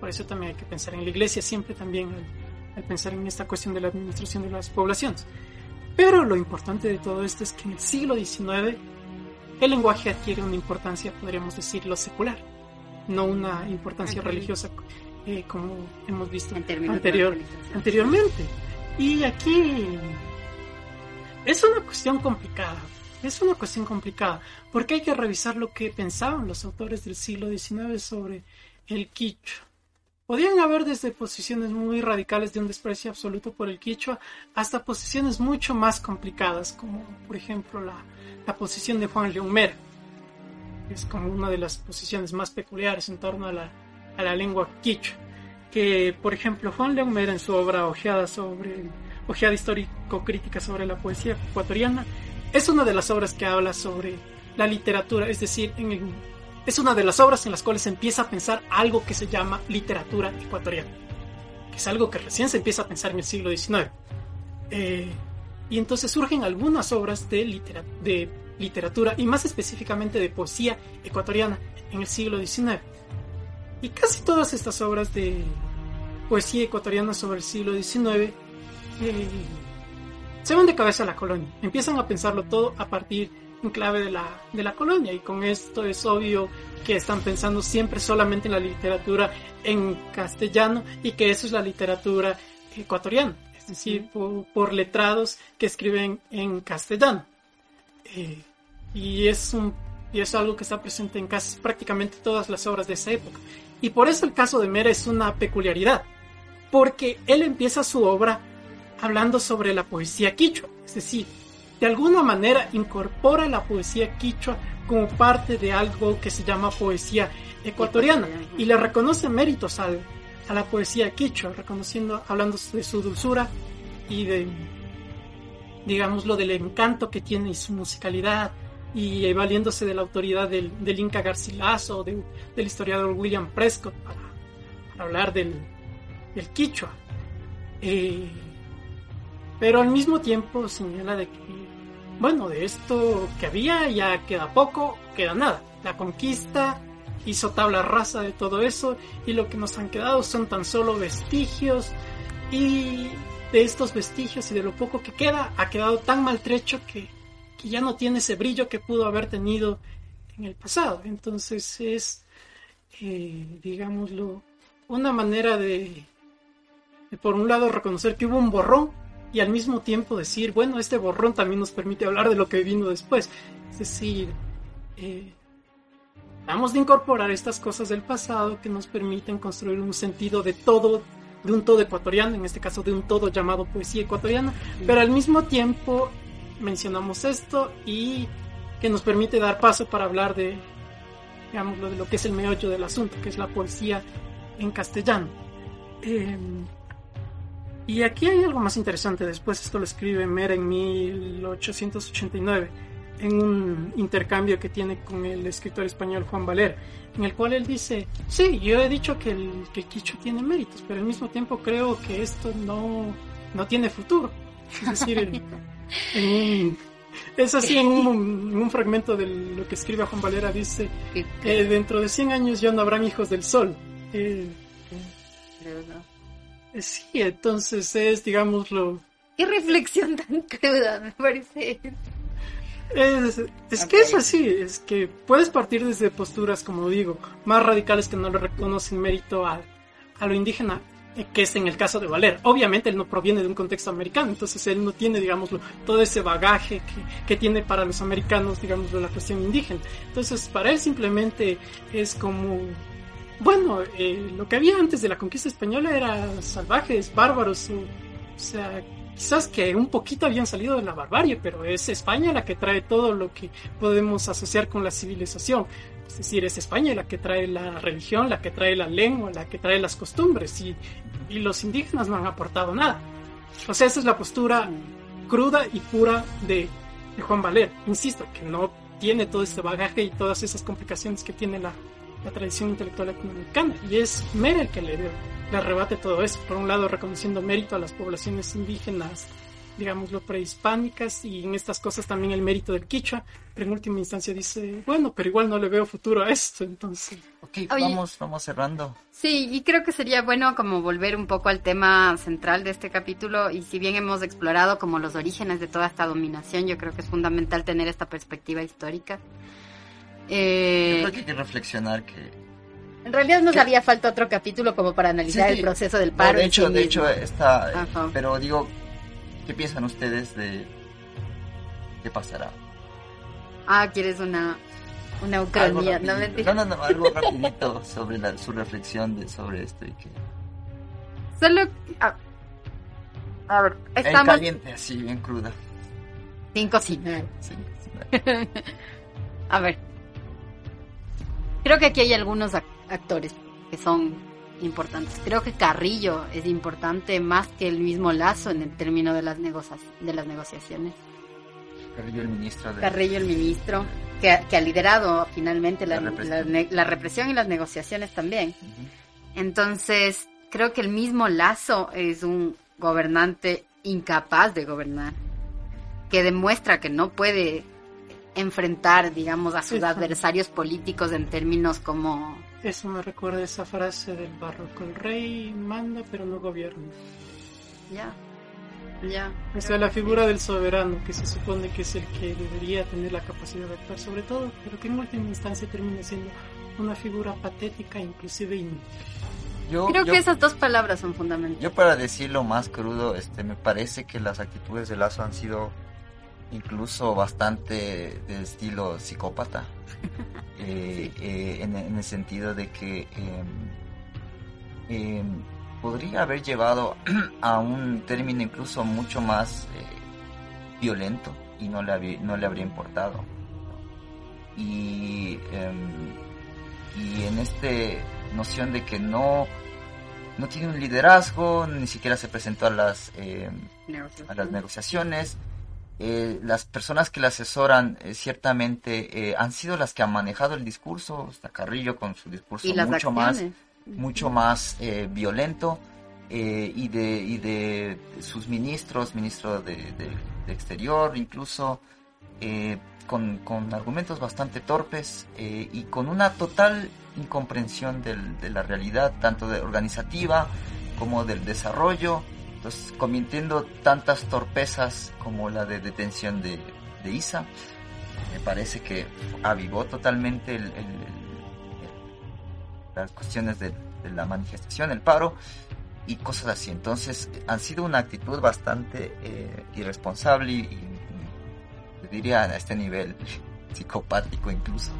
Por eso también hay que pensar en la iglesia siempre también al, al pensar en esta cuestión de la administración de las poblaciones. Pero lo importante de todo esto es que en el siglo XIX el lenguaje adquiere una importancia, podríamos decirlo, secular, no una importancia religiosa eh, como hemos visto En términos de anterior, evangelización. anteriormente. Y aquí es una cuestión complicada. Es una cuestión complicada porque hay que revisar lo que pensaban los autores del siglo XIX sobre el quichua. Podían haber desde posiciones muy radicales de un desprecio absoluto por el quichua hasta posiciones mucho más complicadas, como por ejemplo la, la posición de Juan León Mera. que Es como una de las posiciones más peculiares en torno a la, a la lengua quichua. Que, por ejemplo, Juan León Mera en su obra Ojeada sobre Ojeada histórico-crítica sobre la poesía ecuatoriana es una de las obras que habla sobre la literatura, es decir, en el- es una de las obras en las cuales se empieza a pensar algo que se llama literatura ecuatoriana, que es algo que recién se empieza a pensar en el siglo XIX. Eh, y entonces surgen algunas obras de, litera- de literatura y más específicamente de poesía ecuatoriana en el siglo XIX. Y casi todas estas obras de poesía ecuatoriana sobre el siglo XIX eh, se van de cabeza a la colonia. Empiezan a pensarlo todo a partir en clave de la, de la colonia. Y con esto es obvio que están pensando siempre solamente en la literatura en castellano y que eso es la literatura ecuatoriana. Es decir, por, por letrados que escriben en castellano. Eh, y es un y es algo que está presente en casi prácticamente todas las obras de esa época. Y por eso el caso de Mera es una peculiaridad, porque él empieza su obra hablando sobre la poesía quichua, es decir, de alguna manera incorpora la poesía quichua como parte de algo que se llama poesía ecuatoriana y le reconoce méritos a la poesía quichua, reconociendo, hablando de su dulzura y de, digámoslo, del encanto que tiene y su musicalidad y valiéndose de la autoridad del, Inca Garcilaso, de- del historiador William Prescott para, hablar del, del quichua. Eh, pero al mismo tiempo señala de que, bueno, de esto que había ya queda poco, queda nada. La conquista hizo tabla rasa de todo eso y lo que nos han quedado son tan solo vestigios y de estos vestigios y de lo poco que queda ha quedado tan maltrecho que, ya no tiene ese brillo que pudo haber tenido en el pasado. Entonces es, eh, digámoslo, una manera de, por un lado, reconocer que hubo un borrón y al mismo tiempo decir, bueno, este borrón también nos permite hablar de lo que vino después. Es decir, eh, vamos a incorporar estas cosas del pasado que nos permiten construir un sentido de todo, de un todo ecuatoriano, en este caso de un todo llamado poesía ecuatoriana, pero al mismo tiempo mencionamos esto y que nos permite dar paso para hablar de, digamos, de lo que es el meollo del asunto, que es la poesía en castellano. Eh, y aquí hay algo más interesante, después esto lo escribe Mera en 1889, en un intercambio que tiene con el escritor español Juan Valer, en el cual él dice, sí, yo he dicho que el, que el quicho tiene méritos, pero al mismo tiempo creo que esto no, no tiene futuro. Es decir, en, en un, es así en un, en un, fragmento de lo que escribe Juan Valera, dice, eh, dentro de 100 años ya no habrán hijos del sol. Eh, Sí, entonces es, digámoslo. Qué reflexión tan cruda, me parece. Es, es okay. que es así, es que puedes partir desde posturas, como digo, más radicales que no le reconocen mérito a, a lo indígena, que es en el caso de Valer. Obviamente él no proviene de un contexto americano, entonces él no tiene, digamos, todo ese bagaje que, que tiene para los americanos, digamos, de la cuestión indígena. Entonces, para él simplemente es como bueno, eh, lo que había antes de la conquista española era salvajes, bárbaros, o, sea, quizás que un poquito habían salido de la barbarie, pero es España la que trae todo lo que podemos asociar con la civilización. Es decir, es España la que trae la religión, la que trae la lengua, la que trae las costumbres, y, y los indígenas no han aportado nada. O sea, esa es la postura cruda y pura de, de Juan Valer. Insisto, que no tiene todo este bagaje y todas esas complicaciones que tiene la, la tradición intelectual latinoamericana. Y es Mera el que le, le arrebate todo eso. Por un lado, reconociendo mérito a las poblaciones indígenas, digámoslo, prehispánicas, y en estas cosas también el mérito del quichua. Pero en última instancia dice, bueno, pero igual no le veo futuro a esto, entonces. Ok, Oye, vamos, vamos cerrando. Sí, y creo que sería bueno como volver un poco al tema central de este capítulo, y si bien hemos explorado como los orígenes de toda esta dominación, yo creo que es fundamental tener esta perspectiva histórica. Eh, Yo creo que hay que reflexionar que... En realidad nos haría falta otro capítulo como para analizar sí, sí. el proceso del paro. No, de hecho, sí de hecho está... Ajá. Pero digo, ¿qué piensan ustedes de qué pasará? Ah, ¿quieres una, una ucrania? No, no, no, no, algo rapidito sobre la, su reflexión de, sobre esto y que... Solo... A, a ver, estamos... En caliente, así, bien cruda. Sin cocinar. Sin cocinar. a ver, Creo que aquí hay algunos actores que son importantes. Creo que Carrillo es importante más que el mismo Lazo en el término de las, de las negociaciones. Carrillo el ministro. De... Carrillo el ministro, que, que ha liderado finalmente la, la, represión. La, la, represión y las negociaciones también. Uh -huh. Entonces, creo que el mismo Lazo es un gobernante incapaz de gobernar, que demuestra que no puede enfrentar, digamos, a sus adversarios políticos en términos como... Eso me recuerda esa frase del barroco, el rey manda pero no gobierna. Ya, ya. O sea, la figura del soberano, que se supone que es el que debería tener la capacidad de actuar sobre todo, pero que en última instancia termina siendo una figura patética, inclusive inútil. Yo, Creo yo, que esas dos palabras son fundamentales. Yo para decirlo más crudo, este, me parece que las actitudes de Lazo han sido incluso bastante de estilo psicópata, eh, sí. eh, en, en, el sentido de que eh, podría haber llevado a un término incluso mucho más eh, violento y no le, había, no le habría importado. Y, em, y en este noción de que no no tiene un liderazgo, ni siquiera se presentó a las, eh, a las negociaciones, eh, las personas que le asesoran eh, ciertamente eh, han sido las que han manejado el discurso, hasta Carrillo con su discurso mucho más, mucho más violento y, de, y de sus ministros, ministro de, de, de Exterior incluso, con, con argumentos bastante torpes y con una total incomprensión del, de la realidad, tanto de organizativa como del desarrollo, entonces cometiendo tantas torpezas como la de detención de, Isa, me parece que avivó totalmente el, las cuestiones de, la manifestación, el paro, y cosas así. Entonces han sido una actitud bastante eh, irresponsable y, diría a este nivel psicopático incluso,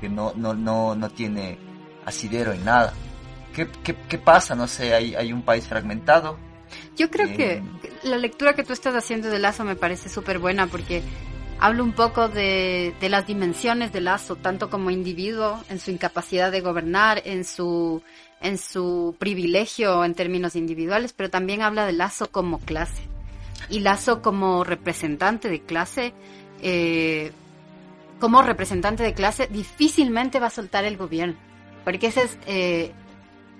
que no, no, no, no tiene asidero en nada. ¿Qué, qué, qué pasa? No sé, hay, hay un país fragmentado. Yo creo que Eh, la lectura que tú estás haciendo de Lazo me parece súper buena porque habla un poco de, de las dimensiones de Lazo, tanto como individuo, en su incapacidad de gobernar, en su, en su privilegio en términos individuales, pero también habla de Lazo como clase. Y Lazo como representante de clase, eh, como representante de clase, difícilmente va a soltar el gobierno. Porque ese es, eh,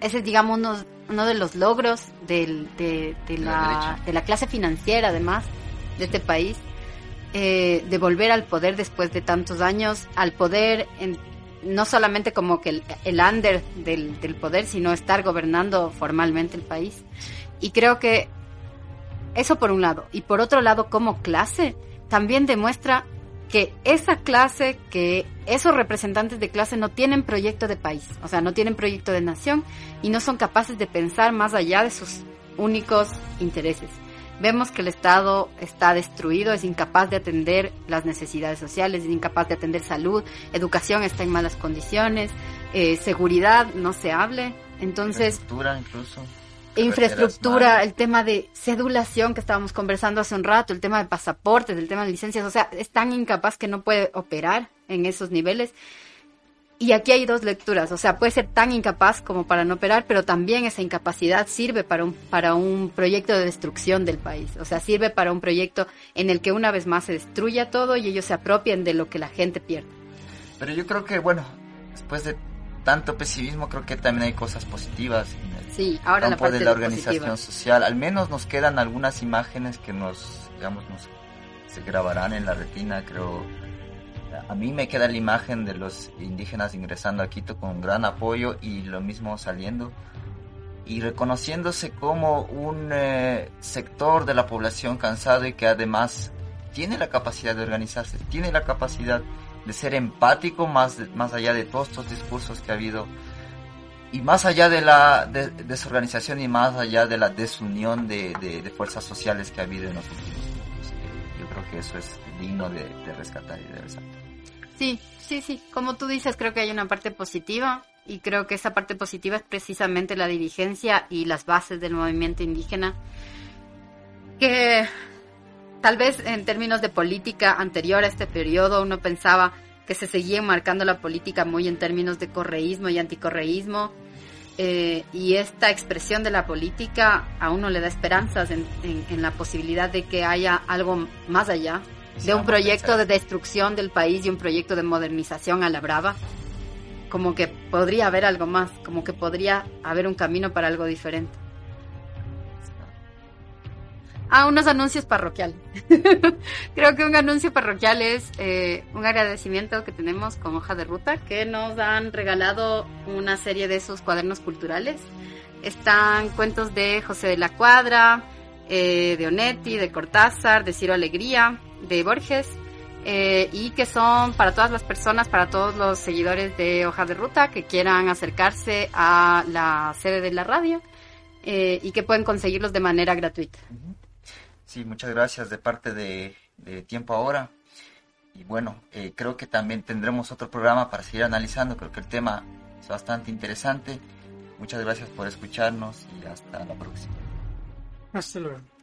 ese es digamos, uno, uno de los logros del- de, la de la clase financiera, además, de este país, eh, de volver al poder después de tantos años, al poder, en- no solamente como que el, el under del, del poder, sino estar gobernando formalmente el país. Y creo que eso por un lado. Y por otro lado, como clase, también demuestra que esa clase, que esos representantes de clase no tienen proyecto de país, o sea, no tienen proyecto de nación y no son capaces de pensar más allá de sus únicos intereses. Vemos que el Estado está destruido, es incapaz de atender las necesidades sociales, es incapaz de atender salud, educación está en malas condiciones, eh, seguridad no se hable. Entonces, incluso. Infraestructura, el tema de cedulación que estábamos conversando hace un rato, el tema de pasaportes, el tema de licencias, o sea, es tan incapaz que no puede operar en esos niveles. Y aquí hay dos lecturas, o sea, puede ser tan incapaz como para no operar, pero también esa incapacidad sirve para un, para un proyecto de destrucción del país, o sea, sirve para un proyecto en el que una vez más se destruya todo y ellos se apropien de lo que la gente pierde. Pero yo creo que, bueno, después de tanto pesimismo, creo que también hay cosas positivas Sí, ahora la campo parte de la organización positiva. social. Al menos nos quedan algunas imágenes que nos, digamos, nos, se grabarán en la retina, creo. A mí me queda la imagen de los indígenas ingresando a Quito con gran apoyo y lo mismo saliendo y reconociéndose como un eh, sector de la población cansado y que además tiene la capacidad de organizarse, tiene la capacidad de ser empático más, más allá de todos estos discursos que ha habido y más allá de la de- desorganización y más allá de la desunión de, de- fuerzas sociales que ha habido en los últimos tiempos. Eh, yo creo que eso es digno de, de rescatar y de resaltar. Sí, sí, sí. Como tú dices, creo que hay una parte positiva y creo que esa parte positiva es precisamente la dirigencia y las bases del movimiento indígena que tal vez en términos de política anterior a este periodo uno pensaba que se seguía marcando la política muy en términos de correísmo y anticorreísmo eh, y esta expresión de la política a uno le da esperanzas en, en- en la posibilidad de que haya algo más allá de un proyecto de destrucción del país y un proyecto de modernización a la brava. Como que podría haber algo más, como que podría haber un camino para algo diferente. Ah, unos anuncios parroquiales. Creo que un anuncio parroquial es eh, un agradecimiento que tenemos con Hoja de Ruta, que nos han regalado una serie de sus cuadernos culturales. Están cuentos de José de la Cuadra, eh, de Onetti, de Cortázar, de Ciro Alegría, de Borges, eh, y que son para todas las personas, para todos los seguidores de Hoja de Ruta que quieran acercarse a la sede de la radio eh, y que pueden conseguirlos de manera gratuita. Sí, muchas gracias de parte de, Tiempo Ahora. Y bueno, eh, creo que también tendremos otro programa para seguir analizando. Creo que el tema es bastante interesante. Muchas gracias por escucharnos y hasta la próxima. Hasta luego.